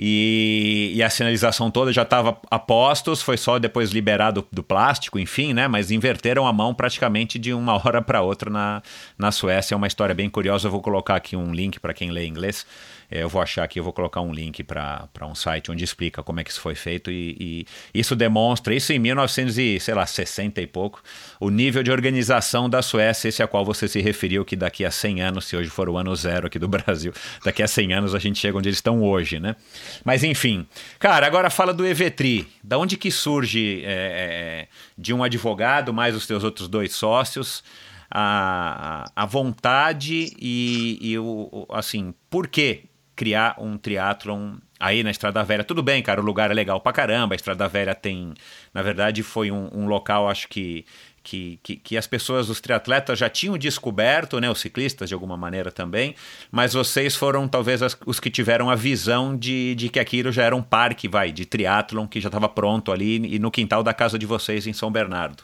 e, e, a sinalização toda já estava a postos, foi só depois liberado do plástico, enfim, né? Mas inverteram a mão praticamente de uma hora para outra na, na Suécia. É uma história bem curiosa. Eu vou colocar aqui um link para quem lê inglês. É, eu vou achar aqui, eu vou colocar um link para um site onde explica como é que isso foi feito e, e, isso demonstra, isso em 1960 e pouco, o nível de organização da Suécia, esse a qual você se referiu, que daqui a 100 anos, se hoje for o ano zero aqui do Brasil, daqui a 100 anos a gente chega onde eles estão hoje, né? Mas enfim, cara, agora fala do Evetri, da onde que surge é, é, de um advogado mais os teus outros dois sócios, a, a vontade e, e o, assim, por quê criar um triatlon aí na Estrada Velha. Tudo bem, cara, o lugar é legal pra caramba. A Estrada Velha tem, na verdade, foi um, um local, acho que, que, que, que, as pessoas, os triatletas já tinham descoberto, né, os ciclistas de alguma maneira também, mas vocês foram talvez as, os que tiveram a visão de, de que aquilo já era um parque, vai, de triatlon que já estava pronto ali e no quintal da casa de vocês em São Bernardo.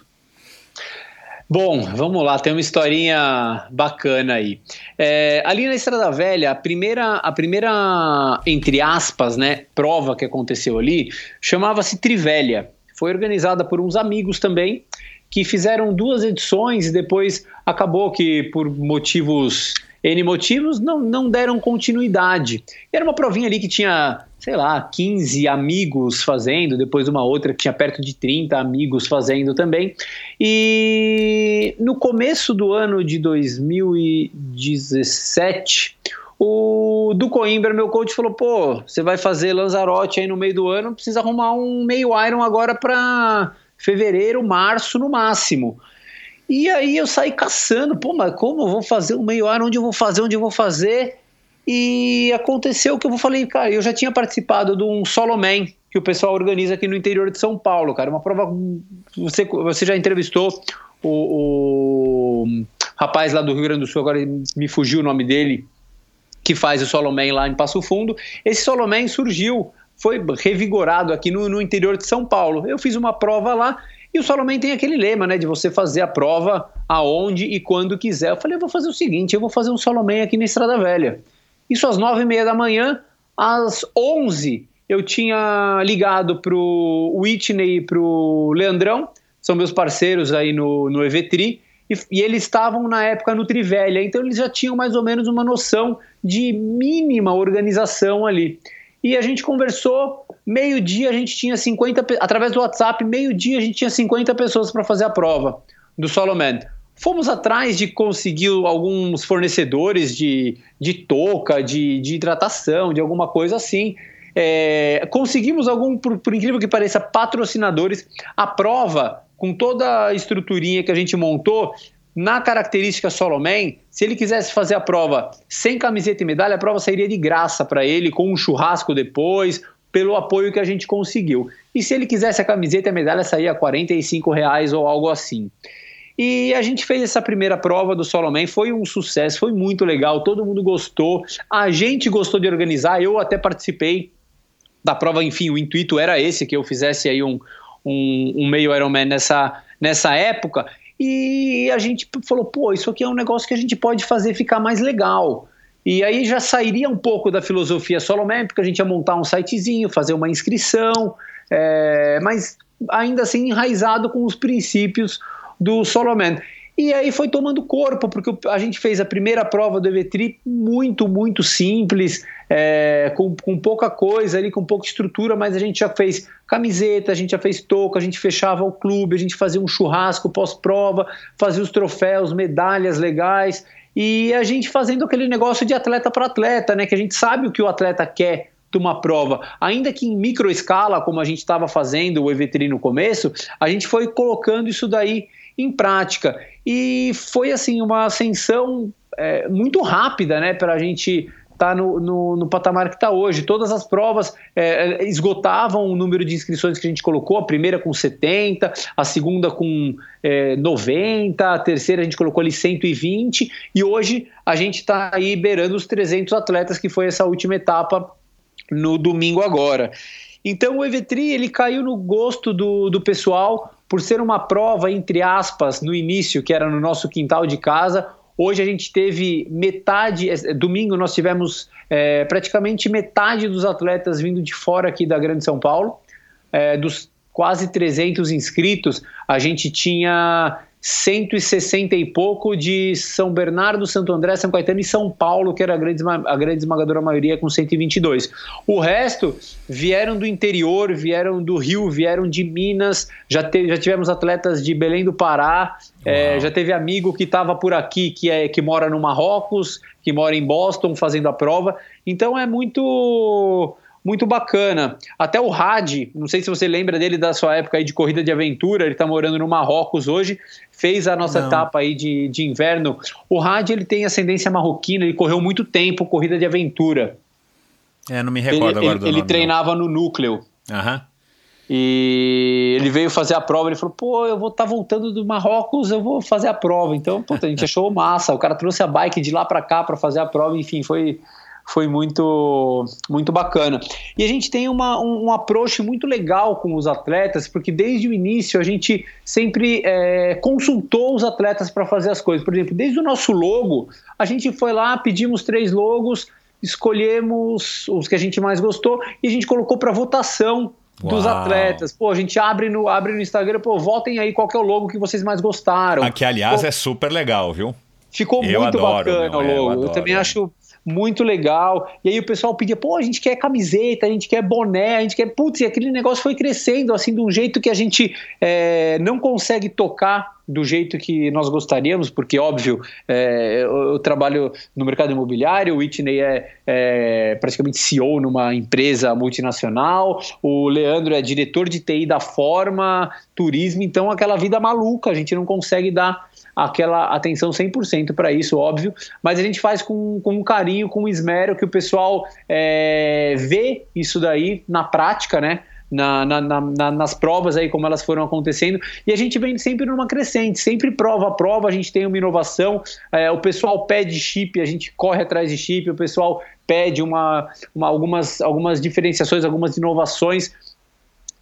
Bom, vamos lá, tem uma historinha bacana aí. É, ali na Estrada Velha, a primeira, a primeira, entre aspas, né, prova que aconteceu ali, chamava-se Trivelha. Foi organizada por uns amigos também, que fizeram duas edições e depois acabou que, por motivos N motivos, não, não deram continuidade. Era uma provinha ali que tinha, sei lá, 15 amigos fazendo, depois uma outra que tinha perto de 30 amigos fazendo também. E no começo do ano de 2017, o do Coimbra, meu coach, falou: pô, você vai fazer Lanzarote aí no meio do ano, precisa arrumar um meio Iron agora para fevereiro, março no máximo. E aí eu saí caçando, pô, mas como eu vou fazer o meio ar, onde eu vou fazer, onde eu vou fazer? E aconteceu que eu falei, cara, eu já tinha participado de um solo man que o pessoal organiza aqui no interior de São Paulo, cara, uma prova, você, você já entrevistou o, o rapaz lá do Rio Grande do Sul, agora me fugiu o nome dele, que faz o solo man lá em Passo Fundo. Esse solo man surgiu, foi revigorado aqui no, no interior de São Paulo. Eu fiz uma prova lá e o Solomon tem aquele lema, né, de você fazer a prova aonde e quando quiser. Eu falei, eu vou fazer o seguinte, eu vou fazer um Solomon aqui na Estrada Velha. Isso às nove e meia da manhã, às onze eu tinha ligado para o Whitney e para o Leandrão, são meus parceiros aí no, no EVTRI, e, e, eles estavam na época no Trivelha, então eles já tinham mais ou menos uma noção de mínima organização ali. E a gente conversou, meio-dia a gente tinha 50, através do WhatsApp, meio-dia a gente tinha 50 pessoas para fazer a prova do Soloman. Fomos atrás de conseguir alguns fornecedores de, de touca, de, de hidratação, de alguma coisa assim. É, conseguimos algum, por, por incrível que pareça, patrocinadores. A prova com toda a estruturinha que a gente montou, na característica Soloman, se ele quisesse fazer a prova sem camiseta e medalha, a prova sairia de graça para ele, com um churrasco depois, pelo apoio que a gente conseguiu. E se ele quisesse a camiseta e a medalha, saía a 45 reais ou algo assim. E a gente fez essa primeira prova do Soloman, foi um sucesso, foi muito legal, todo mundo gostou, a gente gostou de organizar, eu até participei da prova, enfim, o intuito era esse, que eu fizesse aí um, um, um meio Ironman nessa, nessa época. E a gente falou, pô, isso aqui é um negócio que a gente pode fazer ficar mais legal. E aí já sairia um pouco da filosofia Soloman, porque a gente ia montar um sitezinho, fazer uma inscrição, é, mas ainda assim enraizado com os princípios do Soloman. E aí foi tomando corpo, porque a gente fez a primeira prova do EVTRI muito, muito simples, é, com, com pouca coisa ali, com pouca estrutura, mas a gente já fez camiseta, a gente já fez touca, a gente fechava o clube, a gente fazia um churrasco pós-prova, fazia os troféus, medalhas legais, e a gente fazendo aquele negócio de atleta para atleta, né? Que a gente sabe o que o atleta quer de uma prova, ainda que em micro escala, como a gente estava fazendo o EVTRI no começo, a gente foi colocando isso daí em prática. E foi assim uma ascensão é, muito rápida né, para a gente estar tá no, no, no, patamar que está hoje. Todas as provas é, esgotavam o número de inscrições que a gente colocou, a primeira com 70, a segunda com é, 90, a terceira a gente colocou ali 120, e hoje a gente está aí beirando os 300 atletas, que foi essa última etapa no domingo agora. Então o EV3 ele caiu no gosto do, do pessoal, por ser uma prova, entre aspas, no início, que era no nosso quintal de casa, hoje a gente teve metade, é, domingo nós tivemos é, praticamente metade dos atletas vindo de fora aqui da Grande São Paulo, é, dos quase 300 inscritos, a gente tinha 160 e pouco de São Bernardo, Santo André, São Caetano e São Paulo, que era a grande, a grande esmagadora maioria com 122. O resto vieram do interior, vieram do Rio, vieram de Minas, já, te, já tivemos atletas de Belém do Pará, é, já teve amigo que estava por aqui, que, é, que mora no Marrocos, que mora em Boston fazendo a prova. Então é muito muito bacana. Até o Hadi, não sei se você lembra dele da sua época aí de corrida de aventura, ele está morando no Marrocos hoje, fez a nossa não. etapa aí de, de inverno. O Hadi, ele tem ascendência marroquina, ele correu muito tempo corrida de aventura. É, não me recordo ele, agora do Ele, ele treinava no núcleo. Aham. E ele veio fazer a prova, ele falou, pô, eu vou estar tá voltando do Marrocos, eu vou fazer a prova. Então, puta, a gente achou massa. O cara trouxe a bike de lá para cá para fazer a prova, enfim, foi foi muito, muito bacana. E a gente tem uma, um, um approach muito legal com os atletas, porque desde o início a gente sempre é, consultou os atletas para fazer as coisas. Por exemplo, desde o nosso logo, a gente foi lá, pedimos três logos, escolhemos os que a gente mais gostou e a gente colocou para votação dos Uau. atletas. Pô, a gente abre no, abre no Instagram, pô, votem aí qual é o logo que vocês mais gostaram. Aqui, aliás, pô, é super legal, viu? Ficou eu muito adoro, bacana meu, o logo. É, eu, eu, também acho muito legal. E aí o pessoal pedia, pô, a gente quer camiseta, a gente quer boné, a gente quer. Putz, e aquele negócio foi crescendo assim de um jeito que a gente é, não consegue tocar do jeito que nós gostaríamos, porque, óbvio, é, eu, eu, trabalho no mercado imobiliário, o Whitney é, é, praticamente CEO numa empresa multinacional, o Leandro é diretor de TI da Forma, turismo, então aquela vida maluca, a gente não consegue dar aquela atenção 100% para isso, óbvio, mas a gente faz com, com um carinho, com um esmero, que o pessoal é, vê isso daí na prática, né? Na, na, na, nas provas aí, como elas foram acontecendo, e a gente vem sempre numa crescente, sempre prova a prova, a gente tem uma inovação, é, o pessoal pede chip, a gente corre atrás de chip, o pessoal pede uma, uma algumas, algumas diferenciações, algumas inovações,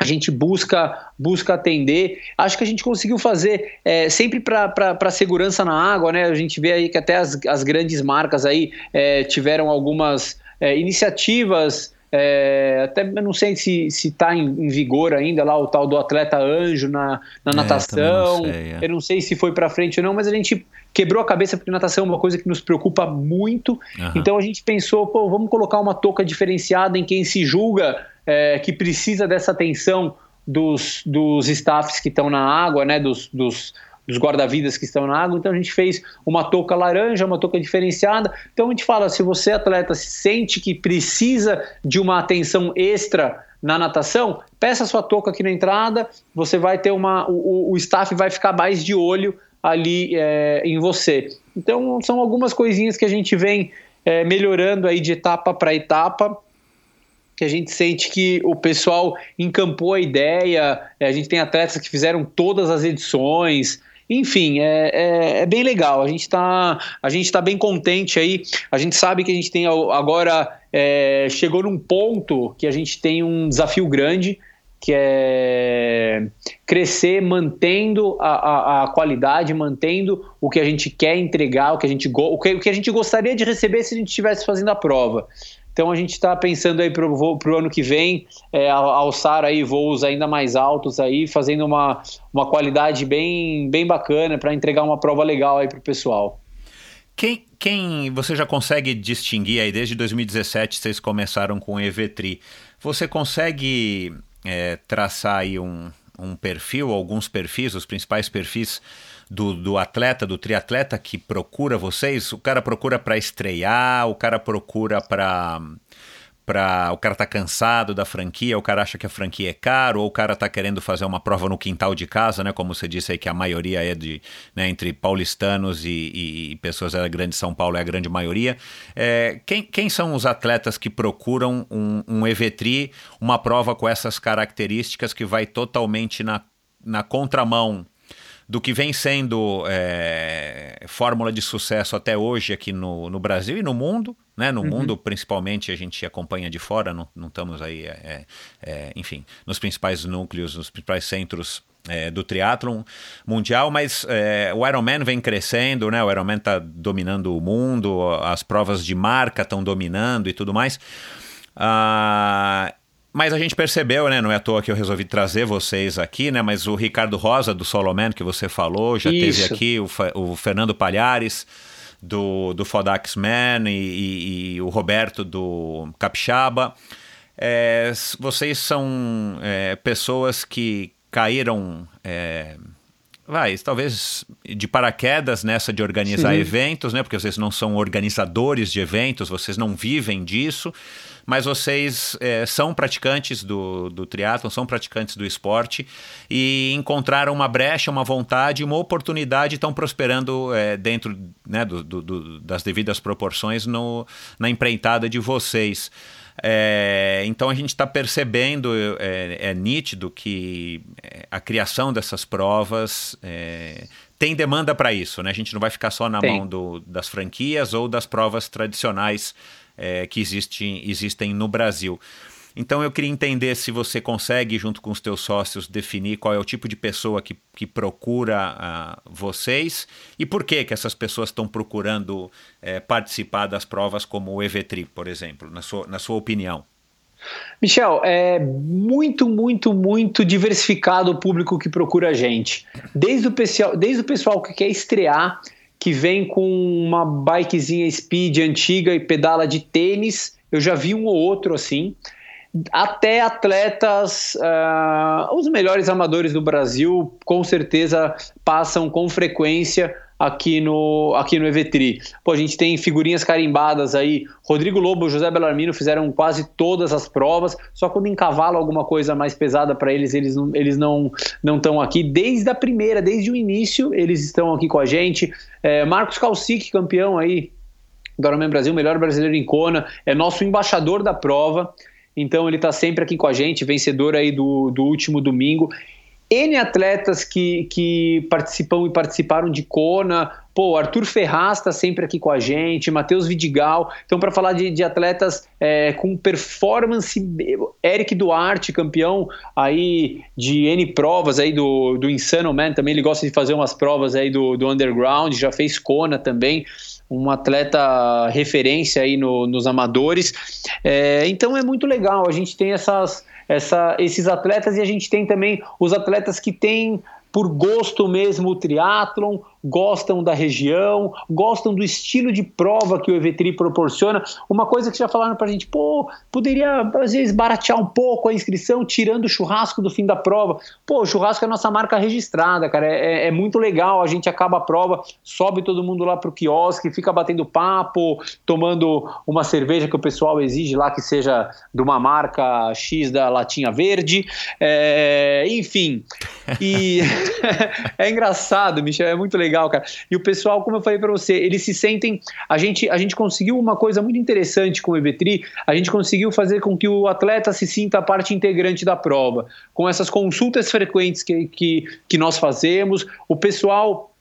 a gente busca busca atender. Acho que a gente conseguiu fazer é, sempre para segurança na água, né? A gente vê aí que até as, as grandes marcas aí é, tiveram algumas é, iniciativas. É, até eu não sei se está em, em, vigor ainda lá o tal do atleta anjo na, na é, natação. Não sei, é. eu não sei se foi para frente ou não, mas a gente quebrou a cabeça porque natação é uma coisa que nos preocupa muito. Uhum. Então a gente pensou, pô, vamos colocar uma touca diferenciada em quem se julga é, que precisa dessa atenção dos, dos staffs que estão na água, né, dos, dos, dos guarda-vidas que estão na água. Então a gente fez uma touca laranja, uma touca diferenciada. Então a gente fala, se você atleta sente que precisa de uma atenção extra na natação, peça sua touca aqui na entrada, você vai ter uma. O, o staff vai ficar mais de olho ali é, em você. Então são algumas coisinhas que a gente vem é, melhorando aí de etapa para etapa que a gente sente que o pessoal encampou a ideia, é, a gente tem atletas que fizeram todas as edições, enfim, é, é, é bem legal. A gente está tá bem contente aí. A gente sabe que a gente tem agora é, chegou num ponto que a gente tem um desafio grande, que é crescer mantendo a, a, a, qualidade, mantendo o que a gente quer entregar, o que a gente, o que, o que a gente gostaria de receber se a gente estivesse fazendo a prova. Então a gente está pensando aí para o ano que vem é, alçar aí voos ainda mais altos aí, fazendo uma, uma qualidade bem, bem bacana para entregar uma prova legal aí para o pessoal. Quem, quem você já consegue distinguir aí desde 2017 vocês começaram com o EVTRI? Você consegue é, traçar aí um, um perfil, alguns perfis, os principais perfis do, do atleta, do triatleta que procura vocês? O cara procura para estrear, o cara procura para para o cara tá cansado da franquia, o cara acha que a franquia é caro, ou o cara tá querendo fazer uma prova no quintal de casa, né? Como você disse aí que a maioria é de né, entre paulistanos e, e, pessoas da grande São Paulo é a grande maioria. É, quem, quem são os atletas que procuram um, um EVTRI, uma prova com essas características que vai totalmente na, na contramão do que vem sendo é, fórmula de sucesso até hoje aqui no, no Brasil e no mundo, né? No uhum. mundo, principalmente, a gente acompanha de fora, não, não estamos aí, é, é, é, enfim, nos principais núcleos, nos principais centros é, do triatlon mundial, mas é, o Ironman vem crescendo, né? O Ironman está dominando o mundo, as provas de marca estão dominando e tudo mais. Ah, mas a gente percebeu, né? Não é à toa que eu resolvi trazer vocês aqui, né? Mas o Ricardo Rosa, do Soloman, que você falou, já Isso. teve aqui, o, o, Fernando Palhares, do, do Fodax Man, e, e, e o Roberto, do Capixaba. É, vocês são é, pessoas que caíram. É, vai, talvez de paraquedas nessa de organizar Sim. eventos, né? Porque vocês não são organizadores de eventos, vocês não vivem disso mas vocês é, são praticantes do, do triatlon, são praticantes do esporte e encontraram uma brecha, uma vontade, uma oportunidade, estão prosperando é, dentro né, do, do, das devidas proporções no, na empreitada de vocês. É, então a gente está percebendo, é, é, nítido que é, a criação dessas provas é, tem demanda para isso, né? A gente não vai ficar só na tem. mão do, das franquias ou das provas tradicionais é, que existe, existem no Brasil. Então eu queria entender se você consegue, junto com os teus sócios, definir qual é o tipo de pessoa que, que procura uh, vocês e por que, que essas pessoas estão procurando é, participar das provas como o EVTRI, por exemplo, na sua, na sua opinião. Michel, é muito, muito, muito diversificado o público que procura a gente. Desde o pessoal, desde o pessoal que quer estrear que vem com uma bikezinha speed antiga e pedala de tênis. Eu já vi um ou outro assim. Até atletas, uh, os melhores amadores do Brasil, com certeza passam com frequência aqui no, aqui no Evetri. Pô, a gente tem figurinhas carimbadas aí. Rodrigo Lobo e José Bellarmino fizeram quase todas as provas, só quando encavalam alguma coisa mais pesada para eles, eles não eles não não estão aqui. Desde a primeira, desde o início, eles estão aqui com a gente. É, Marcos Calcic, campeão aí do Ironman Brasil, melhor brasileiro em Kona, é nosso embaixador da prova. Então ele está sempre aqui com a gente, vencedor aí do, do último domingo. N atletas que, que participam e participaram de Kona Pô, Arthur Ferraz está sempre aqui com a gente, Matheus Vidigal. Então, para falar de, de atletas é, com performance, Eric Duarte, campeão aí de N provas aí do, do Insano Man, também ele gosta de fazer umas provas aí do, do underground, já fez Kona também um atleta referência aí no, nos amadores. É, então é muito legal. A gente tem essas, essa, esses atletas e a gente tem também os atletas que têm por gosto mesmo o triatlon, gostam da região, gostam do estilo de prova que o Evetri proporciona. Uma coisa que já falaram pra gente, pô, poderia às vezes baratear um pouco a inscrição, tirando o churrasco do fim da prova. Pô, o churrasco é a nossa marca registrada, cara, é, é muito legal, a gente acaba a prova, sobe todo mundo lá pro quiosque, fica batendo papo, tomando uma cerveja que o pessoal exige lá que seja de uma marca X da latinha verde, é, enfim. E é engraçado, Michel, é muito legal legal, cara. E o pessoal, como eu falei para você, eles se sentem. A gente, a gente conseguiu uma coisa muito interessante com o Evetri, a gente conseguiu fazer com que o atleta se sinta parte integrante da prova. Com essas consultas frequentes que, que, que nós fazemos, o pessoal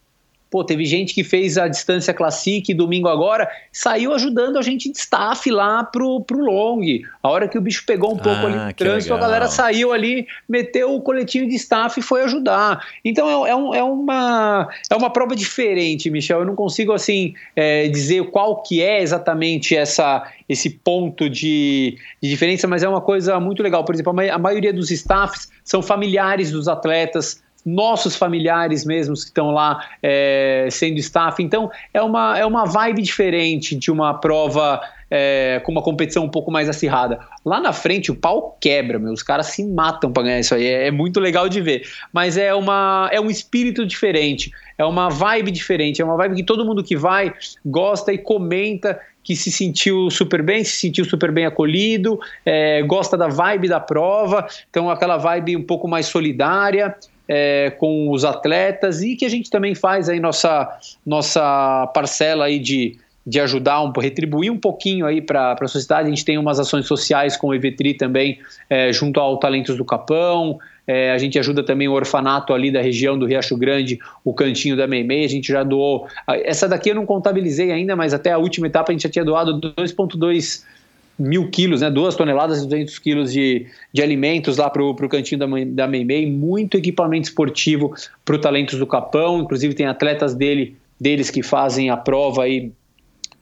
Pô, teve gente que fez a distância Classic domingo agora, saiu ajudando a gente de staff lá pro, pro long. A hora que o bicho pegou um pouco ah, ali no trânsito, legal. a galera saiu ali, meteu o coletinho de staff e foi ajudar. Então é, é, um, é, uma, é uma prova diferente, Michel. Eu não consigo assim é, dizer qual que é exatamente essa, esse ponto de, de, diferença, mas é uma coisa muito legal. Por exemplo, a, a maioria dos staffs são familiares dos atletas, nossos familiares mesmos que estão lá é, sendo staff. Então é uma, é uma vibe diferente de uma prova é, com uma competição um pouco mais acirrada. Lá na frente o pau quebra, meu, os caras se matam para ganhar isso aí. É, é, muito legal de ver. Mas é, uma, é um espírito diferente, é uma vibe diferente, é uma vibe que todo mundo que vai gosta e comenta que se sentiu super bem, se sentiu super bem acolhido, é, gosta da vibe da prova, então aquela vibe um pouco mais solidária é, com os atletas e que a gente também faz aí nossa, nossa parcela aí de, de ajudar, um, retribuir um pouquinho aí para a sociedade. A gente tem umas ações sociais com o Evetri também, é, junto ao Talentos do Capão. É, a gente ajuda também o orfanato ali da região do Riacho Grande, o cantinho da Meimei. A gente já doou. Essa daqui eu não contabilizei ainda, mas até a última etapa a gente já tinha doado 2,2 mil quilos, né, duas toneladas e 200 quilos de, de alimentos lá para o cantinho da, da Meimei, muito equipamento esportivo para o Talentos do Capão, inclusive tem atletas dele, deles que fazem a prova aí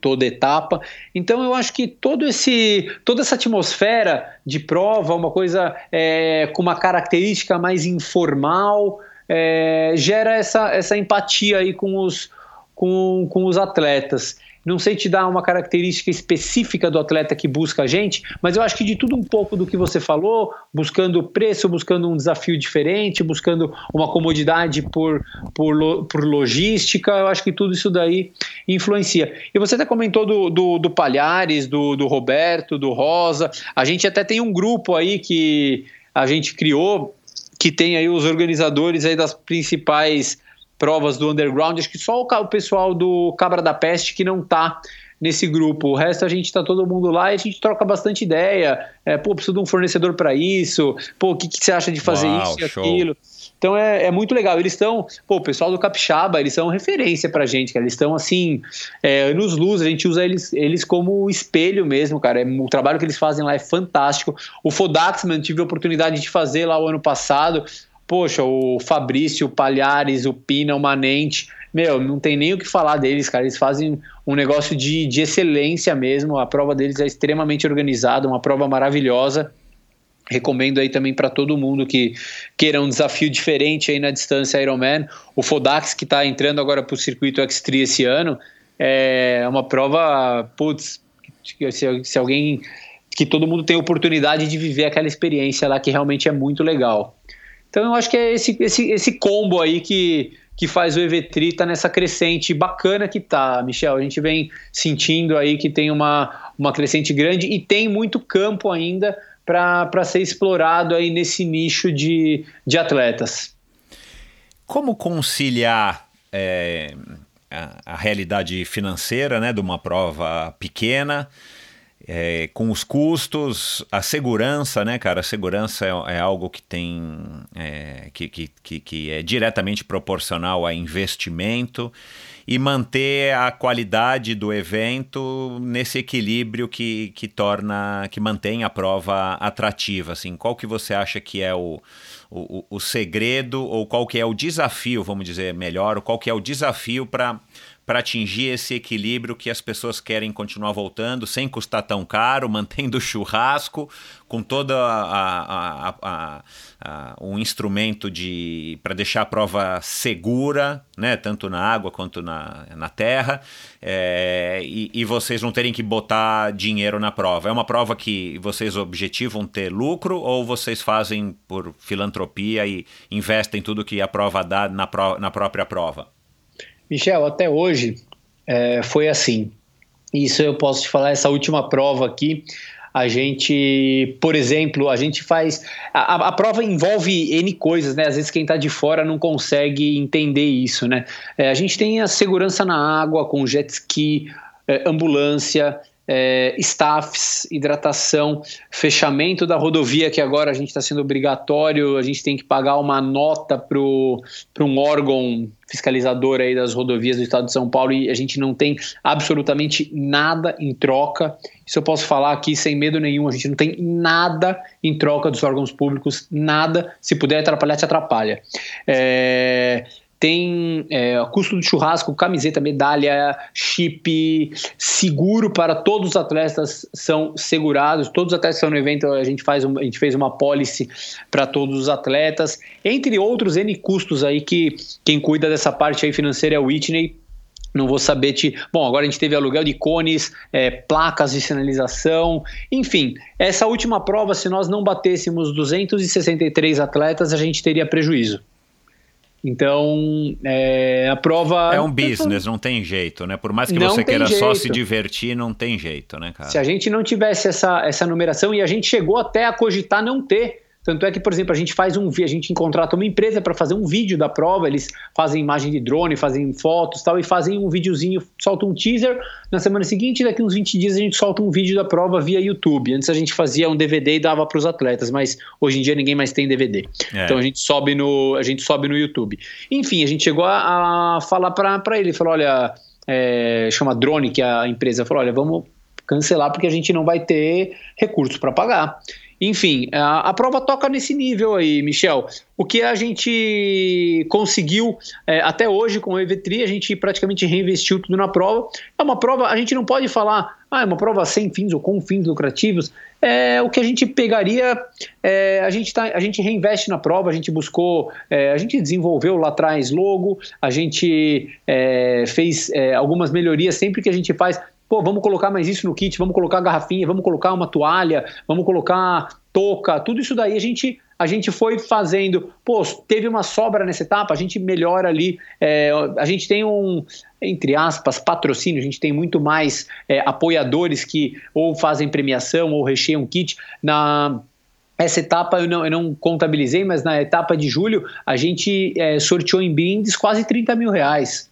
toda etapa. Então eu acho que todo esse, toda essa atmosfera de prova, uma coisa é, com uma característica mais informal, é, gera essa, essa empatia aí com os, com, com os atletas. Não sei te dar uma característica específica do atleta que busca a gente, mas eu acho que de tudo um pouco do que você falou, buscando preço, buscando um desafio diferente, buscando uma comodidade por, por, por logística, eu acho que tudo isso daí influencia. E você até comentou do, do, do Palhares, do, do Roberto, do Rosa. A gente até tem um grupo aí que a gente criou que tem aí os organizadores aí das principais provas do underground. Acho que só o, pessoal do Cabra da Peste que não tá nesse grupo. O resto a gente está todo mundo lá e a gente troca bastante ideia. É, pô, preciso de um fornecedor para isso. Pô, o que, que, você acha de fazer Uau, isso e show. aquilo? Então é, é, muito legal. Eles estão, pô, o pessoal do Capixaba, eles são referência pra gente, cara. Eles estão assim, é, anos luz, a gente usa eles, eles como espelho mesmo, cara. É, o trabalho que eles fazem lá é fantástico. O Fodaxman tive a oportunidade de fazer lá o ano passado poxa, o Fabrício, o Palhares, o Pina, o Manente, meu, não tem nem o que falar deles, cara. Eles fazem um negócio de, de excelência mesmo. A prova deles é extremamente organizada, uma prova maravilhosa. Recomendo aí também para todo mundo que queira um desafio diferente aí na distância Ironman. O Fodax, que está entrando agora para o circuito X3 esse ano, é uma prova, putz, se, se alguém. que todo mundo tem oportunidade de viver aquela experiência lá que realmente é muito legal. Então eu acho que é esse, esse, esse combo aí que, que faz o Evetri estar tá nessa crescente bacana que tá, Michel. A gente vem sentindo aí que tem uma, uma crescente grande e tem muito campo ainda para ser explorado aí nesse nicho de, de atletas. Como conciliar é, a, a realidade financeira né, de uma prova pequena? É, com os custos, a segurança, né, cara? A segurança é, é algo que tem. É, que, que, que, é diretamente proporcional a investimento. e manter a qualidade do evento nesse equilíbrio que, que torna, que mantém a prova atrativa. Assim, qual que você acha que é o, o, o segredo ou qual que é o desafio, vamos dizer melhor, qual que é o desafio para para atingir esse equilíbrio que as pessoas querem continuar voltando sem custar tão caro, mantendo o churrasco, com todo a, a, a, um instrumento de para deixar a prova segura, né, tanto na água quanto na, na terra, é, e, e, vocês não terem que botar dinheiro na prova. É uma prova que vocês objetivam ter lucro ou vocês fazem por filantropia e investem tudo que a prova dá na, pro, na própria prova? Michel, até hoje é, foi assim. Isso eu posso te falar, essa última prova aqui, a gente, por exemplo, a gente faz. A, a, prova envolve N coisas, né? Às vezes quem está de fora não consegue entender isso, né? É, a gente tem a segurança na água com jet ski, é, ambulância, é, staffs, hidratação, fechamento da rodovia, que agora a gente está sendo obrigatório, a gente tem que pagar uma nota para um órgão fiscalizador aí das rodovias do estado de São Paulo e a gente não tem absolutamente nada em troca. Isso eu posso falar aqui sem medo nenhum, a gente não tem nada em troca dos órgãos públicos, nada. Se puder atrapalhar, te atrapalha. É, tem é, custo do churrasco, camiseta, medalha, chip, seguro para todos os atletas são segurados. Todos os atletas que estão no evento, a gente, faz um, a gente fez uma policy para todos os atletas, entre outros N custos aí que quem cuida dessa parte aí financeira é o Whitney. Não vou saber te. Bom, agora a gente teve aluguel de cones, é, placas de sinalização, enfim. Essa última prova, se nós não batêssemos 263 atletas, a gente teria prejuízo. Então, é, a prova. É um business, não tem jeito, né? Por mais que não você queira jeito. só se divertir, não tem jeito, né, cara? Se a gente não tivesse essa, essa numeração, e a gente chegou até a cogitar não ter tanto é que, por exemplo, a gente faz um a gente contrata uma empresa para fazer um vídeo da prova, eles fazem imagem de drone, fazem fotos tal, e fazem um videozinho, solta um teaser. Na semana seguinte, daqui uns 20 dias, a gente solta um vídeo da prova via YouTube. Antes a gente fazia um DVD e dava para os atletas, mas hoje em dia ninguém mais tem DVD. É. Então a gente sobe no, a gente sobe no YouTube. Enfim, a gente chegou a, a falar para ele, falou, olha, é, chama Drone, que a empresa falou, olha, vamos cancelar porque a gente não vai ter recursos para pagar. Enfim, a, a, prova toca nesse nível aí, Michel. O que a gente conseguiu é, até hoje com o EV3, a gente praticamente reinvestiu tudo na prova. É uma prova, a gente não pode falar, ah, é uma prova sem fins ou com fins lucrativos. É, o que a gente pegaria, é, a, gente tá, a gente reinveste na prova, a gente buscou, é, a gente desenvolveu lá atrás logo, a gente é, fez é, algumas melhorias sempre que a gente faz pô, vamos colocar mais isso no kit, vamos colocar garrafinha, vamos colocar uma toalha, vamos colocar touca, tudo isso daí a gente a gente foi fazendo, pô, teve uma sobra nessa etapa, a gente melhora ali, é, a gente tem um, entre aspas, patrocínio, a gente tem muito mais é, apoiadores que ou fazem premiação ou recheiam kit. Na, essa etapa eu não, eu não contabilizei, mas na etapa de julho a gente é, sorteou em brindes quase 30 mil reais.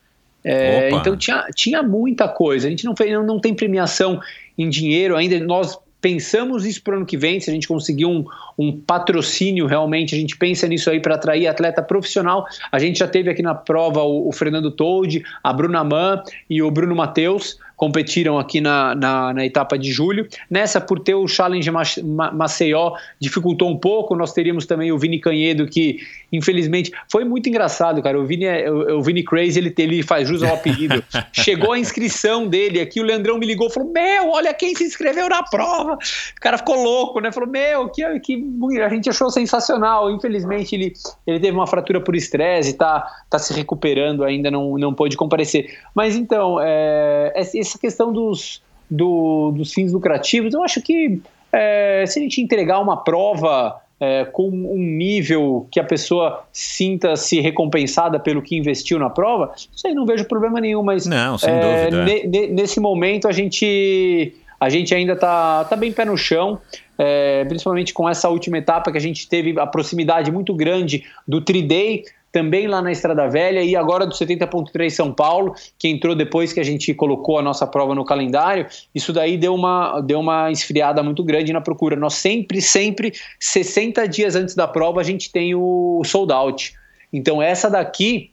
É, então tinha, tinha muita coisa. A gente não, fez, não, não tem premiação em dinheiro ainda. Nós pensamos isso para o ano que vem, se a gente conseguir um, um patrocínio realmente, a gente pensa nisso aí para atrair atleta profissional. A gente já teve aqui na prova o, o Fernando Toldi, a Bruna Mann e o Bruno Matheus competiram aqui na, na, na, etapa de julho. Nessa, por ter o Challenge Maceió, dificultou um pouco. Nós teríamos também o Vini Canhedo, que infelizmente foi muito engraçado, cara. O Vini, é, o, o Vini Crazy, ele, ele faz jus ao apelido. Chegou a inscrição dele aqui, o Leandrão me ligou falou: Meu, olha quem se inscreveu na prova. O cara ficou louco, né? Falou: Meu, que, que a gente achou sensacional. Infelizmente, ele, ele teve uma fratura por estresse, tá, tá se recuperando ainda, não, não pôde comparecer. Mas então, é, essa questão dos, do, dos fins lucrativos, eu acho que é, se a gente entregar uma prova é, com um nível que a pessoa sinta-se recompensada pelo que investiu na prova, isso aí não vejo problema nenhum, mas não, sem é, dúvida. Ne, nesse momento a gente, a gente ainda está tá bem pé no chão. É, principalmente com essa última etapa que a gente teve a proximidade muito grande do Triday, também lá na Estrada Velha e agora do 70.3 São Paulo, que entrou depois que a gente colocou a nossa prova no calendário. Isso daí deu uma, deu uma esfriada muito grande na procura. Nós sempre, sempre, 60 dias antes da prova, a gente tem o sold out. Então essa daqui,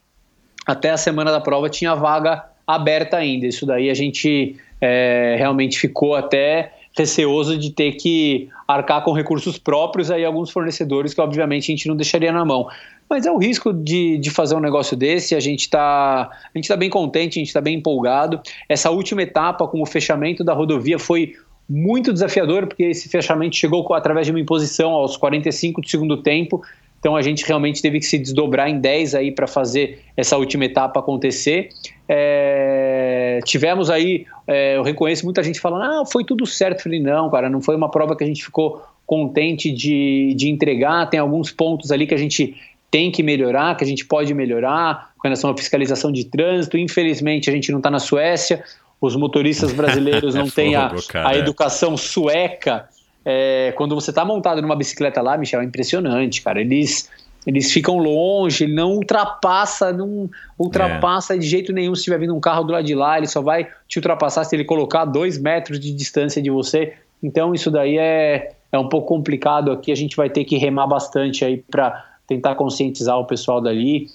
até a semana da prova, tinha vaga aberta ainda. Isso daí a gente é, realmente ficou até receoso de ter que arcar com recursos próprios aí alguns fornecedores que obviamente a gente não deixaria na mão. Mas é o risco de, de fazer um negócio desse, a gente está tá bem contente, a gente está bem empolgado. Essa última etapa com o fechamento da rodovia foi muito desafiador, porque esse fechamento chegou através de uma imposição aos 45 do segundo tempo, então a gente realmente teve que se desdobrar em 10 aí para fazer essa última etapa acontecer. É, tivemos aí, é, eu reconheço muita gente falando, ah, foi tudo certo. Eu falei, não, cara, não foi uma prova que a gente ficou contente de, de entregar. Tem alguns pontos ali que a gente tem que melhorar, que a gente pode melhorar, com relação à fiscalização de trânsito. Infelizmente, a gente não está na Suécia, os motoristas brasileiros não têm a, a educação sueca é, quando você está montado numa bicicleta lá, Michel, é impressionante, cara. Eles eles ficam longe, ele não ultrapassa, não ultrapassa é. de jeito nenhum se estiver vindo um carro do lado de lá, ele só vai te ultrapassar se ele colocar dois metros de distância de você. Então isso daí é, é um pouco complicado aqui, a gente vai ter que remar bastante aí para tentar conscientizar o pessoal dali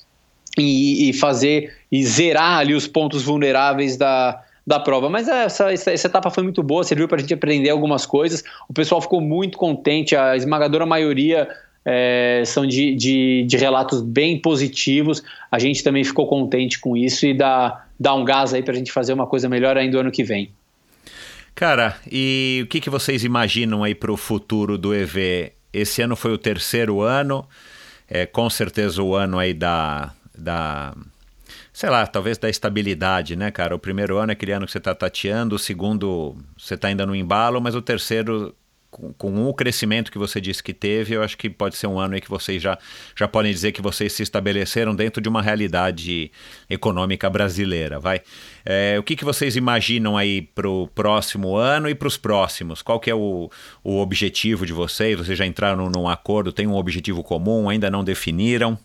e, e, fazer e zerar ali os pontos vulneráveis da, da prova. Mas essa, essa, essa etapa foi muito boa, serviu para a gente aprender algumas coisas. O pessoal ficou muito contente, a esmagadora maioria é, são de, de, de, relatos bem positivos. A gente também ficou contente com isso e dá, dá um gás aí para a gente fazer uma coisa melhor ainda no ano que vem. Cara, e o que, que vocês imaginam aí para o futuro do EV? Esse ano foi o terceiro ano, é com certeza o ano aí da, da sei lá, talvez da estabilidade, né, cara? O primeiro ano é aquele ano que você está tateando, o segundo você está ainda no embalo, mas o terceiro, com, com, o crescimento que você disse que teve, eu acho que pode ser um ano aí que vocês já, já podem dizer que vocês se estabeleceram dentro de uma realidade econômica brasileira, vai? É, o que, que vocês imaginam aí para o próximo ano e para os próximos? Qual que é o, o objetivo de vocês? Vocês já entraram num acordo, tem um objetivo comum, ainda não definiram?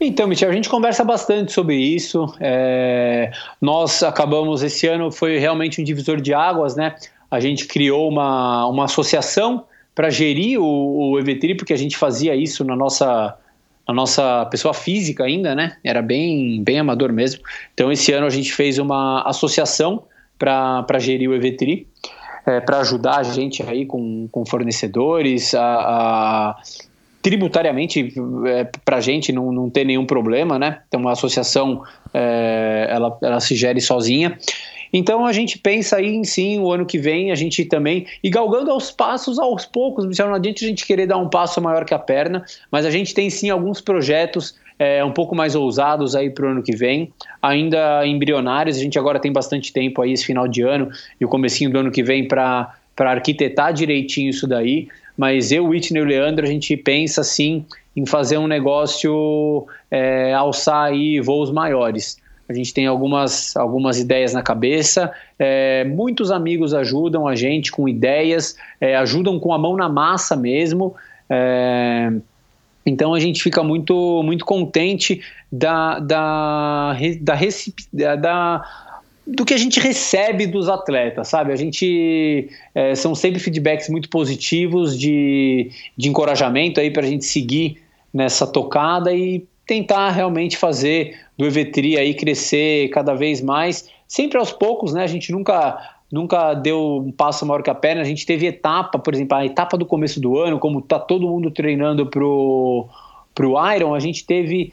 Então, Michel, a gente conversa bastante sobre isso. É, nós acabamos, esse ano foi realmente um divisor de águas, né? A gente criou uma, uma associação para gerir o, o EVTRI, porque a gente fazia isso na nossa, na nossa pessoa física ainda, né? Era bem, bem amador mesmo. Então, esse ano a gente fez uma associação para gerir o EVTRI, é, para ajudar a gente aí com, com fornecedores, a, a tributariamente é, para a gente não, não ter nenhum problema, né? Então a associação é, ela, ela se gere sozinha. Então a gente pensa aí em sim, o ano que vem a gente também, e galgando aos passos, aos poucos, não adianta a gente querer dar um passo maior que a perna, mas a gente tem sim alguns projetos é, um pouco mais ousados aí para o ano que vem, ainda embrionários, a gente agora tem bastante tempo aí esse final de ano e o comecinho do ano que vem para arquitetar direitinho isso daí, mas eu, Whitney e o Leandro, a gente pensa sim em fazer um negócio, é, alçar aí voos maiores. A gente tem algumas, algumas ideias na cabeça, é, muitos amigos ajudam a gente com ideias, é, ajudam com a mão na massa mesmo. É, então a gente fica muito, muito contente da, da, da, da do que a gente recebe dos atletas, sabe? A gente é, são sempre feedbacks muito positivos de, de encorajamento aí para a gente seguir nessa tocada e tentar realmente fazer do Evetri aí crescer cada vez mais, sempre aos poucos, né? A gente nunca nunca deu um passo maior que a perna. A gente teve etapa, por exemplo, a etapa do começo do ano, como tá todo mundo treinando pro pro Iron, a gente teve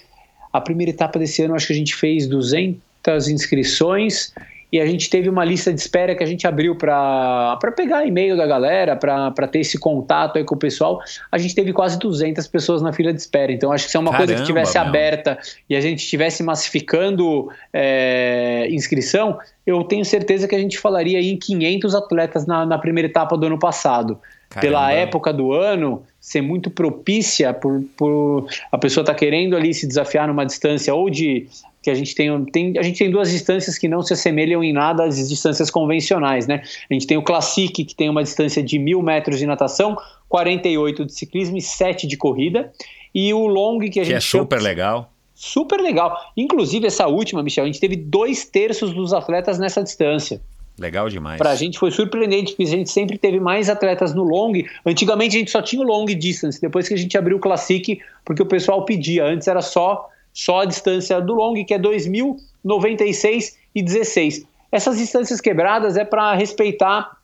a primeira etapa desse ano, acho que a gente fez 200 inscrições e a gente teve uma lista de espera que a gente abriu para pegar e-mail da galera, para ter esse contato aí com o pessoal. A gente teve quase 200 pessoas na fila de espera. Então, acho que se é uma Caramba, coisa que tivesse meu. aberta e a gente estivesse massificando é, inscrição, eu tenho certeza que a gente falaria em 500 atletas na, na primeira etapa do ano passado. Caramba. Pela época do ano, ser muito propícia por, por a pessoa estar tá querendo ali se desafiar numa distância ou de que a gente tem, tem, a gente tem duas distâncias que não se assemelham em nada às distâncias convencionais, né? A gente tem o Classic, que tem uma distância de mil metros de natação, 48 de ciclismo e 7 de corrida, e o Long, que a que gente é super chama, legal. Super legal. Inclusive, essa última, Michel, a gente teve dois terços dos atletas nessa distância. Legal demais. Para a gente foi surpreendente, porque a gente sempre teve mais atletas no long. Antigamente a gente só tinha o long distance, depois que a gente abriu o Classic, porque o pessoal pedia. Antes era só só a distância do long, que é 2.096 e 16. Essas distâncias quebradas é para respeitar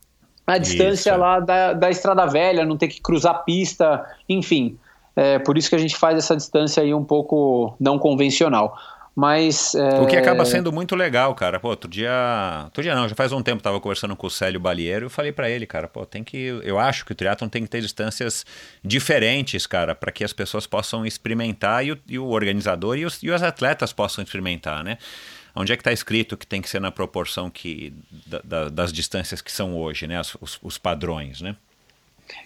a distância Isso. lá da, da Estrada Velha, não ter que cruzar pista, enfim. É por isso que a gente faz essa distância aí um pouco não convencional. Mas. é, O que acaba sendo muito legal, cara. Pô, outro dia. Outro dia não, já faz um tempo tava conversando com o Célio Balieiro e eu falei pra ele, cara, pô, tem que. Eu acho que o triatlon tem que ter distâncias diferentes, cara, para que as pessoas possam experimentar e o, e o organizador e os, e os atletas possam experimentar, né? Onde é que está escrito que tem que ser na proporção que da- da- das distâncias que são hoje, né? As- os, os padrões, né?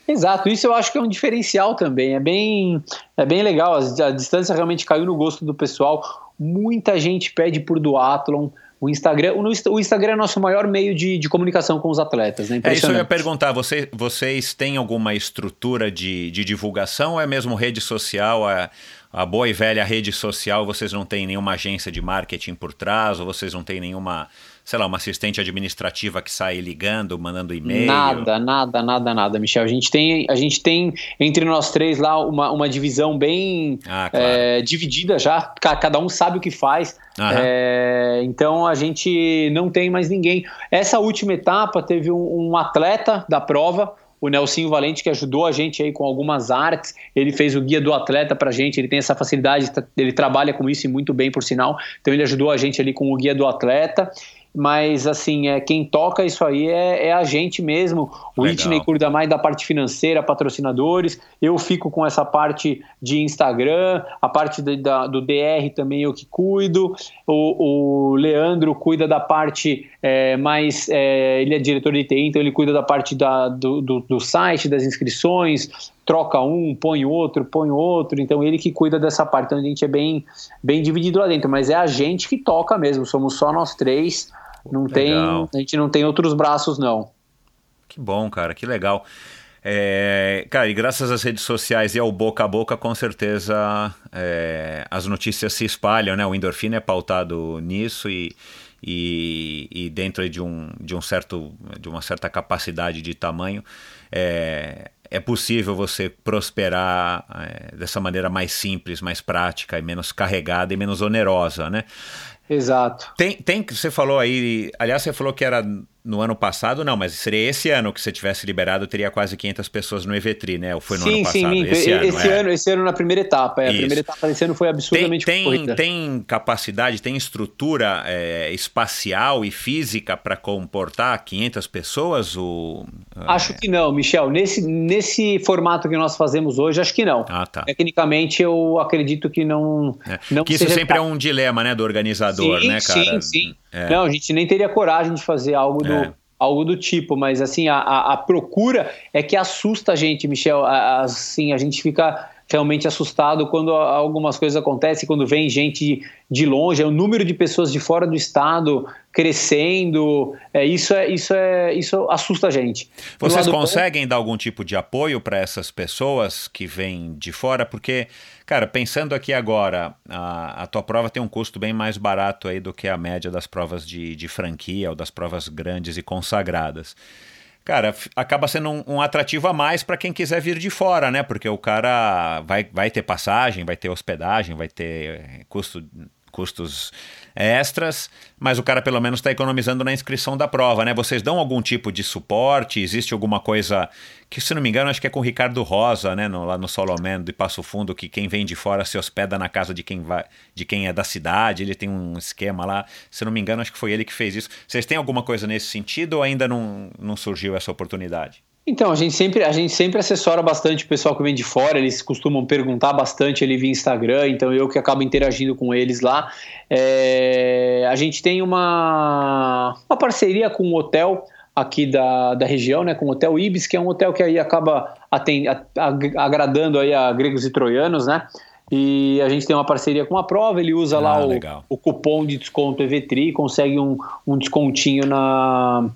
Exato, isso eu acho que é um diferencial também. É bem, é bem legal. A, a distância realmente caiu no gosto do pessoal. Muita gente pede por duatlon. O Instagram, o, Insta- o Instagram é o nosso maior meio de, de comunicação com os atletas, né? É isso eu ia perguntar. Você, vocês têm alguma estrutura de, de divulgação ou é mesmo rede social? A, a boa e velha rede social, vocês não têm nenhuma agência de marketing por trás? Ou vocês não têm nenhuma, sei lá, uma assistente administrativa que sai ligando, mandando e-mail? Nada, nada, nada, nada, Michel. A gente tem, a gente tem entre nós três lá uma, uma divisão bem Ah, claro. é, dividida já. Ca- Cada um sabe o que faz. É, então a gente não tem mais ninguém. Essa última etapa teve um, um atleta da prova. O Nelsinho Valente, que ajudou a gente aí com algumas artes, ele fez o guia do atleta pra gente, ele tem essa facilidade, tá- ele trabalha com isso e muito bem, por sinal. Então ele ajudou a gente ali com o guia do atleta. Mas assim, é, quem toca isso aí é, é a gente mesmo. O Legal. Whitney cuida mais da parte financeira, patrocinadores. Eu fico com essa parte de Instagram, a parte de- da- do DR também eu que cuido. O, o Leandro cuida da parte é, mais. é, ele é diretor de TI, então ele cuida da parte da- do, do- do site, das inscrições. Troca um, põe outro, põe outro. Então ele que cuida dessa parte. Então a gente é bem, bem dividido lá dentro. Mas é a gente que toca mesmo. Somos só nós três. Não tem, Legal. a gente não tem outros braços, não. Que bom, cara, que legal. É, cara, e graças às redes sociais e ao boca a boca, com certeza é, as notícias se espalham, né? O endorfina é pautado nisso e, e, e dentro de um, de um certo de uma certa capacidade de tamanho é, é possível você prosperar é, dessa maneira mais simples, mais prática e menos carregada e menos onerosa, né? Exato. Tem, tem, você falou aí, aliás, você falou que era no ano passado, não, mas seria esse ano que você tivesse liberado, teria quase 500 pessoas no EVTRI, né? Ou foi no sim, ano passado? sim, minto. esse, ano, é. ano, esse ano na primeira etapa. É, a primeira etapa desse ano foi Tem, absurdamente tem, corrida. tem capacidade, tem estrutura é, espacial e física para comportar 500 pessoas? O, Acho que não, Michel. Nesse, nesse formato que nós fazemos hoje, acho que não. Ah, tá. Tecnicamente, eu acredito que não. É. não que isso sempre é um dilema, né, do organizador, sim, né, cara? Sim, sim. É. Não, a gente nem teria coragem de fazer algo do. É. Algo do tipo, mas assim, a, a, a procura é que assusta a gente, Michel. A- Assim, a gente fica realmente assustado quando algumas coisas acontecem, quando vem gente de longe, é o número de pessoas de fora do estado crescendo. É, isso, é, isso, é, isso assusta a gente. Vocês bom- conseguem dar algum tipo de apoio para essas pessoas que vêm de fora? Porque, cara, pensando aqui agora, a, a tua prova tem um custo bem mais barato aí do que a média das provas de, de franquia ou das provas grandes e consagradas. Cara, acaba sendo um, um atrativo a mais para quem quiser vir de fora, né? Porque o cara vai, vai ter passagem, vai ter hospedagem, vai ter eh, custo, custos extras, mas o cara pelo menos está economizando na inscrição da prova, né? Vocês dão algum tipo de suporte? Existe alguma coisa que, se não me engano, acho que é com o Ricardo Rosa, né? No- lá no Solomon de Passo Fundo, que quem vem de fora se hospeda na casa de quem vai, de quem é da cidade. Ele tem um esquema lá. Se não me engano, acho que foi ele que fez isso. Vocês têm alguma coisa nesse sentido ou ainda não, não surgiu essa oportunidade? Então, a gente sempre, a gente sempre assessora bastante o pessoal que vem de fora, eles costumam perguntar bastante ali via Instagram, então eu que acabo interagindo com eles lá. É, a gente tem uma, uma parceria com um hotel aqui da, da região, né, com o Hotel Ibis, que é um hotel que aí acaba aten- a- ag- agradando aí a gregos e troianos, né? E a gente tem uma parceria com a prova, ele usa Ah, lá o, o cupom de desconto EVTRI, consegue um, um descontinho na,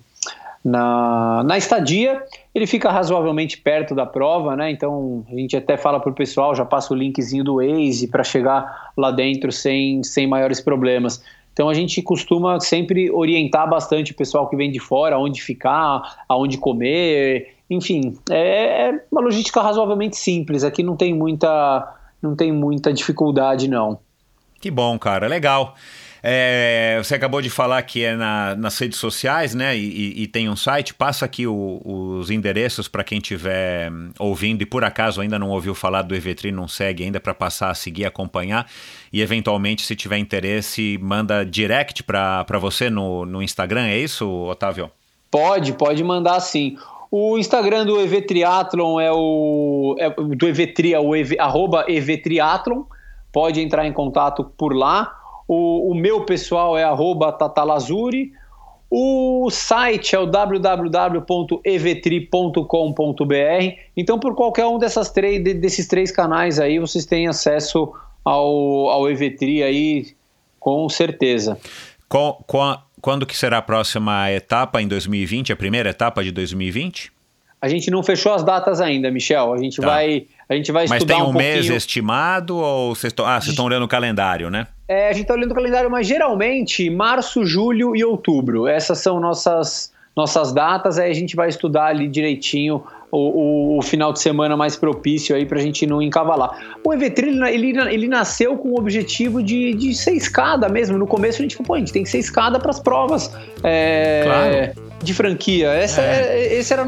na, na estadia, ele fica razoavelmente perto da prova, né? Então a gente até fala para o pessoal, já passa o linkzinho do Waze para chegar lá dentro sem, sem maiores problemas. Então a gente costuma sempre orientar bastante o pessoal que vem de fora, onde ficar, aonde comer, enfim, é, é uma logística razoavelmente simples. Aqui não tem muita, não tem muita dificuldade não. Que bom, cara, legal. É, você acabou de falar que é na, nas redes sociais, né? E, e, tem um site. Passa aqui o, os endereços para quem estiver ouvindo e por acaso ainda não ouviu falar do Evetri, não segue ainda para passar a seguir, acompanhar. E eventualmente, se tiver interesse, manda direct para você no, no Instagram. É isso, Otávio? Pode, pode mandar sim. O Instagram do EV Triathlon é o. É, do EVTri é o EV, arroba EVTriathlon. Pode entrar em contato por lá. O, o meu pessoal é arroba tatalazuri. O site é o www.evetri.com.br. Então, por qualquer um dessas três, desses três canais aí, vocês têm acesso ao, ao Evetri aí, com certeza. Com, com quando que será a próxima etapa em 2020, a primeira etapa de 2020? A gente não fechou as datas ainda, Michel. A gente tá. vai, a gente vai mas estudar tem um, um mês estimado ou vocês estão, ah, vocês estão olhando o calendário, né? É, a gente está olhando o calendário, mas geralmente março, julho e outubro. Essas são nossas nossas datas. Aí a gente vai estudar ali direitinho o, o, o, final de semana mais propício aí para a gente não encavalar. O EV3 ele, ele nasceu com o objetivo de, de ser escada mesmo. No começo a gente falou, pô, a gente tem que ser escada para as provas. É, claro. De franquia. Essa, é. é. essa era a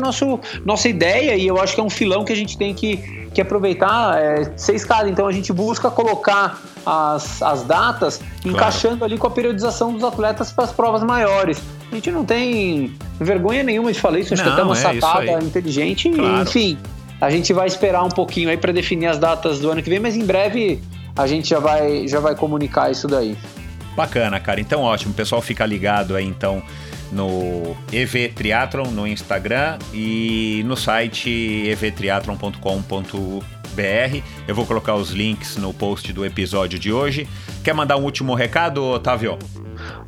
nossa ideia e eu acho que é um filão que a gente tem que, que aproveitar, é, ser escada. Então a gente busca colocar as, as datas claro. encaixando ali com a periodização dos atletas para as provas maiores. A gente não tem vergonha nenhuma de falar isso, acho não, que até uma é sacada inteligente. Claro. Enfim, a gente vai esperar um pouquinho aí para definir as datas do ano que vem, mas em breve a gente já vai, já vai comunicar isso daí. Bacana, cara. Então ótimo. O pessoal fica ligado aí então no EV Triathlon no Instagram e no site evtriathlon.com.br. Eu vou colocar os links no post do episódio de hoje. Quer mandar um último recado, Otávio?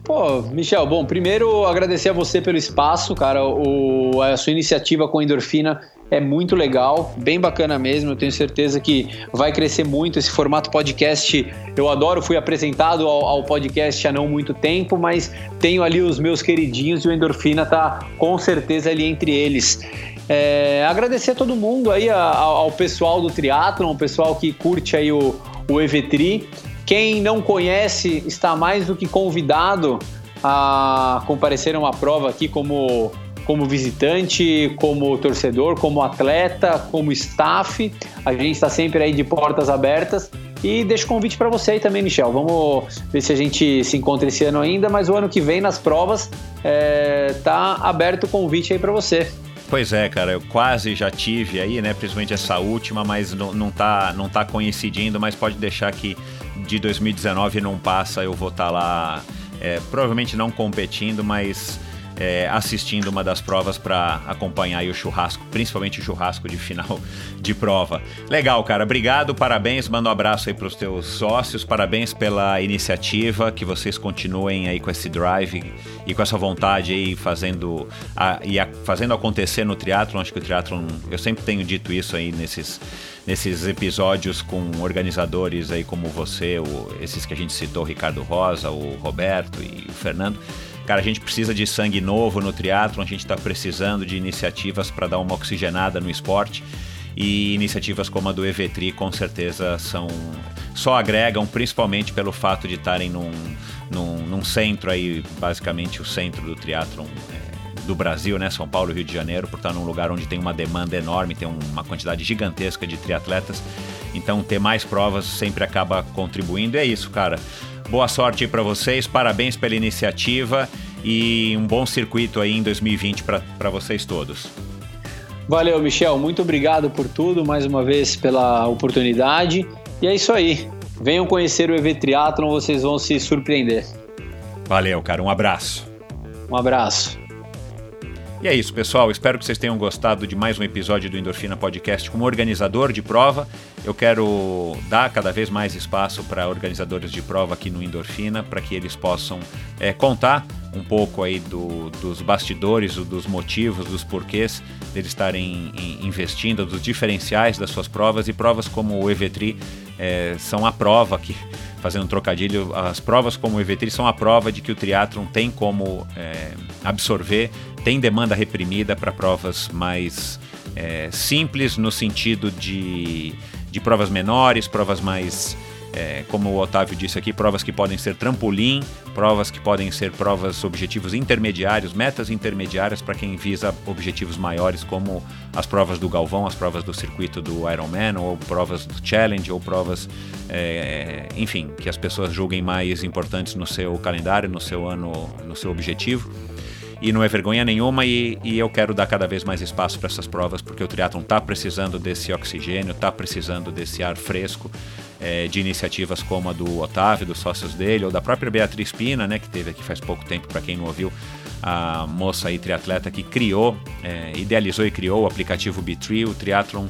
Pô, Michel, bom, primeiro agradecer a você pelo espaço, cara. O, a sua iniciativa com endorfina é muito legal, bem bacana mesmo. Eu tenho certeza que vai crescer muito esse formato podcast. Eu adoro, fui apresentado ao, ao, podcast há não muito tempo, mas tenho ali os meus queridinhos e o Endorfina tá com certeza ali entre eles. É, agradecer a todo mundo aí, a, ao pessoal do triatlon, o pessoal que curte aí o, o EVTRI. Quem não conhece está mais do que convidado a comparecer a uma prova aqui como, como visitante, como torcedor, como atleta, como staff. A gente está sempre aí de portas abertas. E deixo convite para você aí também, Michel. Vamos ver se a gente se encontra esse ano ainda, mas o ano que vem nas provas é, tá aberto o convite aí para você. Pois é, cara, eu quase já tive aí, né? Principalmente essa última, mas não, não, tá, não tá coincidindo, mas pode deixar que de 2019 não passa, eu vou estar tá lá, é, provavelmente não competindo, mas é, assistindo uma das provas para acompanhar o churrasco, principalmente o churrasco de final de prova. Legal, cara. Obrigado, parabéns. Manda um abraço aí para os teus sócios. Parabéns pela iniciativa. Que vocês continuem aí com esse drive e com essa vontade aí fazendo a, e a, fazendo acontecer no triatlo. Acho que o triatlo, eu sempre tenho dito isso aí nesses nesses episódios com organizadores aí como você, o, esses que a gente citou, o Ricardo Rosa, o Roberto e o Fernando Cara, a gente precisa de sangue novo no triatlo, a gente está precisando de iniciativas para dar uma oxigenada no esporte. E iniciativas como a do Evetri com certeza são só agregam, principalmente pelo fato de estarem num, num, num centro aí, basicamente o centro do triatlon é, do Brasil, né? São Paulo Rio de Janeiro, por estar num lugar onde tem uma demanda enorme, tem uma quantidade gigantesca de triatletas. Então ter mais provas sempre acaba contribuindo. E é isso, cara. Boa sorte para vocês, parabéns pela iniciativa e um bom circuito aí em 2020 para vocês todos. Valeu, Michel. Muito obrigado por tudo, mais uma vez pela oportunidade. E é isso aí. Venham conhecer o EV Triathlon, vocês vão se surpreender. Valeu, cara. Um abraço. Um abraço. E é isso, pessoal. Espero que vocês tenham gostado de mais um episódio do Endorfina Podcast como organizador de prova. Eu quero dar cada vez mais espaço para organizadores de prova aqui no Endorfina, para que eles possam é, contar um pouco aí do, dos bastidores, dos motivos, dos porquês deles estarem investindo, dos diferenciais das suas provas e provas como o EVTRI é, são a prova que fazendo um trocadilho, as provas como o EVTRI são a prova de que o triatlon tem como é, absorver tem demanda reprimida para provas mais é, simples, no sentido de, de provas menores, provas mais é, como o Otávio disse aqui, provas que podem ser trampolim, provas que podem ser provas objetivos intermediários, metas intermediárias para quem visa objetivos maiores, como as provas do Galvão, as provas do circuito do Ironman, ou provas do Challenge, ou provas, é, enfim, que as pessoas julguem mais importantes no seu calendário, no seu ano, no seu objetivo e não é vergonha nenhuma e, e eu quero dar cada vez mais espaço para essas provas porque o triatlon está precisando desse oxigênio, está precisando desse ar fresco é, de iniciativas como a do Otávio, dos sócios dele ou da própria Beatriz Pina, né, que teve aqui faz pouco tempo para quem não ouviu a moça aí triatleta que criou, é, idealizou e criou o aplicativo B3, o triatlon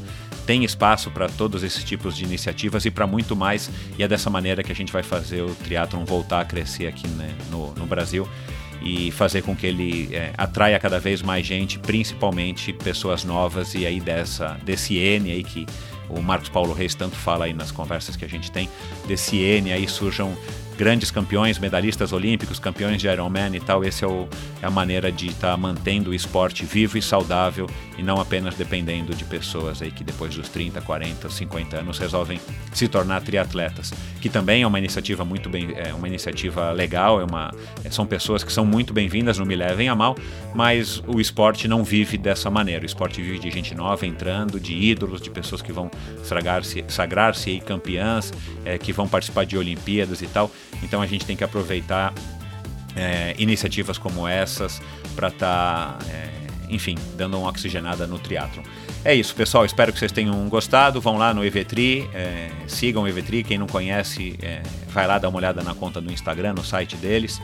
tem espaço para todos esses tipos de iniciativas e para muito mais e é dessa maneira que a gente vai fazer o triatlon voltar a crescer aqui né, no, no Brasil e fazer com que ele é, atraia cada vez mais gente, principalmente pessoas novas e aí dessa desse N aí que o Marcos Paulo Reis tanto fala aí nas conversas que a gente tem, desse N aí surjam grandes campeões, medalhistas olímpicos, campeões de Ironman e tal. Esse é, o, é a maneira de estar tá mantendo o esporte vivo e saudável e não apenas dependendo de pessoas aí que depois dos 30, 40, 50 anos resolvem se tornar triatletas, que também é uma iniciativa muito bem, é uma iniciativa legal, é uma, é, são pessoas que são muito bem-vindas, não me levem a mal, mas o esporte não vive dessa maneira. O esporte vive de gente nova entrando, de ídolos, de pessoas que vão sagrar-se sagrar -se campeãs, é, que vão participar de Olimpíadas e tal. Então a gente tem que aproveitar é, iniciativas como essas para estar, tá, é, enfim, dando uma oxigenada no triatlon. É isso, pessoal. Espero que vocês tenham gostado. Vão lá no Evetri, é, sigam o Evetri. Quem não conhece, é, vai lá dar uma olhada na conta do Instagram, no site deles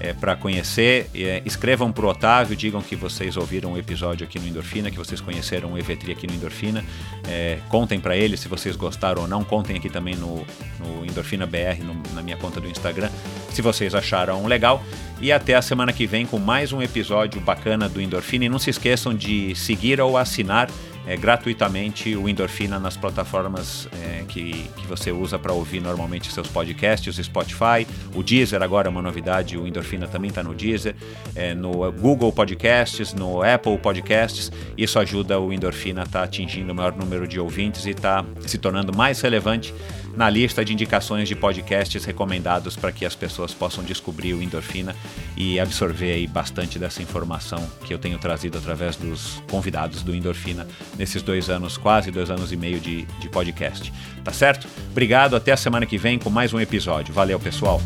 é, para conhecer. É, escrevam para o Otávio, digam que vocês ouviram o um episódio aqui no Endorfina, que vocês conheceram o Evetri aqui no Endorfina. É, contem para ele se vocês gostaram ou não. Contem aqui também no, no Endorfina BR, no, na minha conta do Instagram, se vocês acharam legal. E até a semana que vem com mais um episódio bacana do Endorfina. E não se esqueçam de seguir ou assinar é, gratuitamente o Endorfina nas plataformas é, que, que você usa para ouvir normalmente seus podcasts, o Spotify, o Deezer agora é uma novidade, o Endorfina também está no Deezer, é, no Google Podcasts, no Apple Podcasts. Isso ajuda o Endorfina a estar tá atingindo o maior número de ouvintes e está se tornando mais relevante na lista de indicações de podcasts recomendados para que as pessoas possam descobrir o endorfina e absorver aí bastante dessa informação que eu tenho trazido através dos convidados do Endorfina nesses dois anos, quase dois anos e meio de, de podcast. Tá certo? Obrigado, até a semana que vem com mais um episódio. Valeu, pessoal!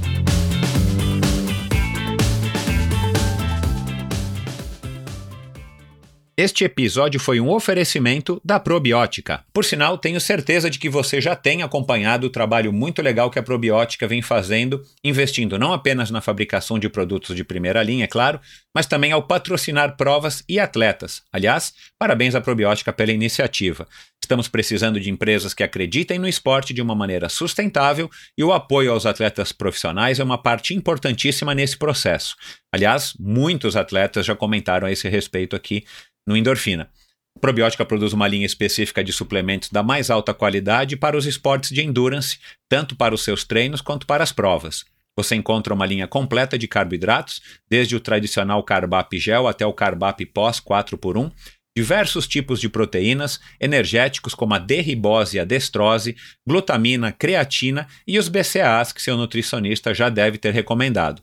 Este episódio foi um oferecimento da Probiótica. Por sinal, tenho certeza de que você já tem acompanhado o trabalho muito legal que a Probiótica vem fazendo, investindo não apenas na fabricação de produtos de primeira linha, é claro, mas também ao patrocinar provas e atletas. Aliás, parabéns à Probiótica pela iniciativa. Estamos precisando de empresas que acreditem no esporte de uma maneira sustentável e o apoio aos atletas profissionais é uma parte importantíssima nesse processo. Aliás, muitos atletas já comentaram a esse respeito aqui no Endorfina. A probiótica produz uma linha específica de suplementos da mais alta qualidade para os esportes de endurance, tanto para os seus treinos quanto para as provas. Você encontra uma linha completa de carboidratos, desde o tradicional Carbap Gel até o Carbap Pós 4x1, diversos tipos de proteínas, energéticos como a D-ribose e a destrose, glutamina, creatina e os BCAAs que seu nutricionista já deve ter recomendado.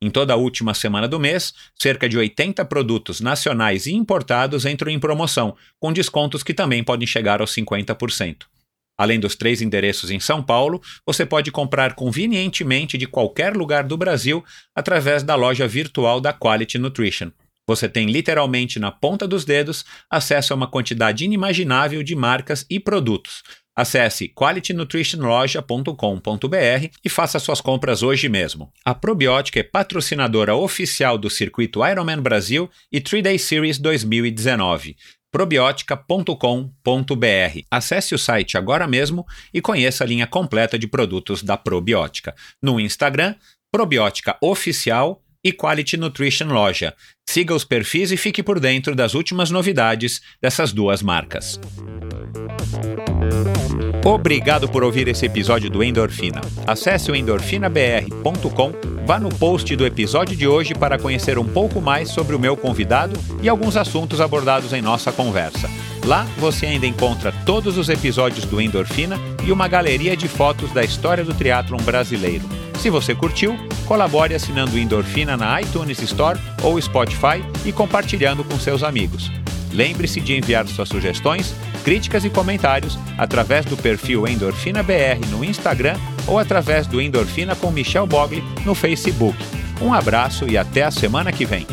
em toda a última semana do mês, cerca de 80 produtos nacionais e importados entram em promoção, com descontos que também podem chegar aos 50%. Além dos três endereços em São Paulo, você pode comprar convenientemente de qualquer lugar do Brasil através da loja virtual da Quality Nutrition. Você tem literalmente na ponta dos dedos acesso a uma quantidade inimaginável de marcas e produtos, Acesse qualitynutritionloja.com.br e faça suas compras hoje mesmo. A Probiótica é patrocinadora oficial do circuito Ironman Brasil e 3 Day Series 2019. probiotica.com.br. Acesse o site agora mesmo e conheça a linha completa de produtos da Probiótica. No Instagram, Probiótica Oficial e Quality Nutrition Loja. Siga os perfis e fique por dentro das últimas novidades dessas duas marcas. Obrigado por ouvir esse episódio do Endorfina. Acesse o endorfinabr.com, vá no post do episódio de hoje para conhecer um pouco mais sobre o meu convidado e alguns assuntos abordados em nossa conversa. Lá você ainda encontra todos os episódios do Endorfina e uma galeria de fotos da história do triatlon brasileiro. Se você curtiu, colabore assinando Endorfina na iTunes Store ou Spotify e compartilhando com seus amigos. Lembre-se de enviar suas sugestões, críticas e comentários através do perfil Endorfina BR no Instagram ou através do Endorfina com Michel Bogli no Facebook. Um abraço e até a semana que vem.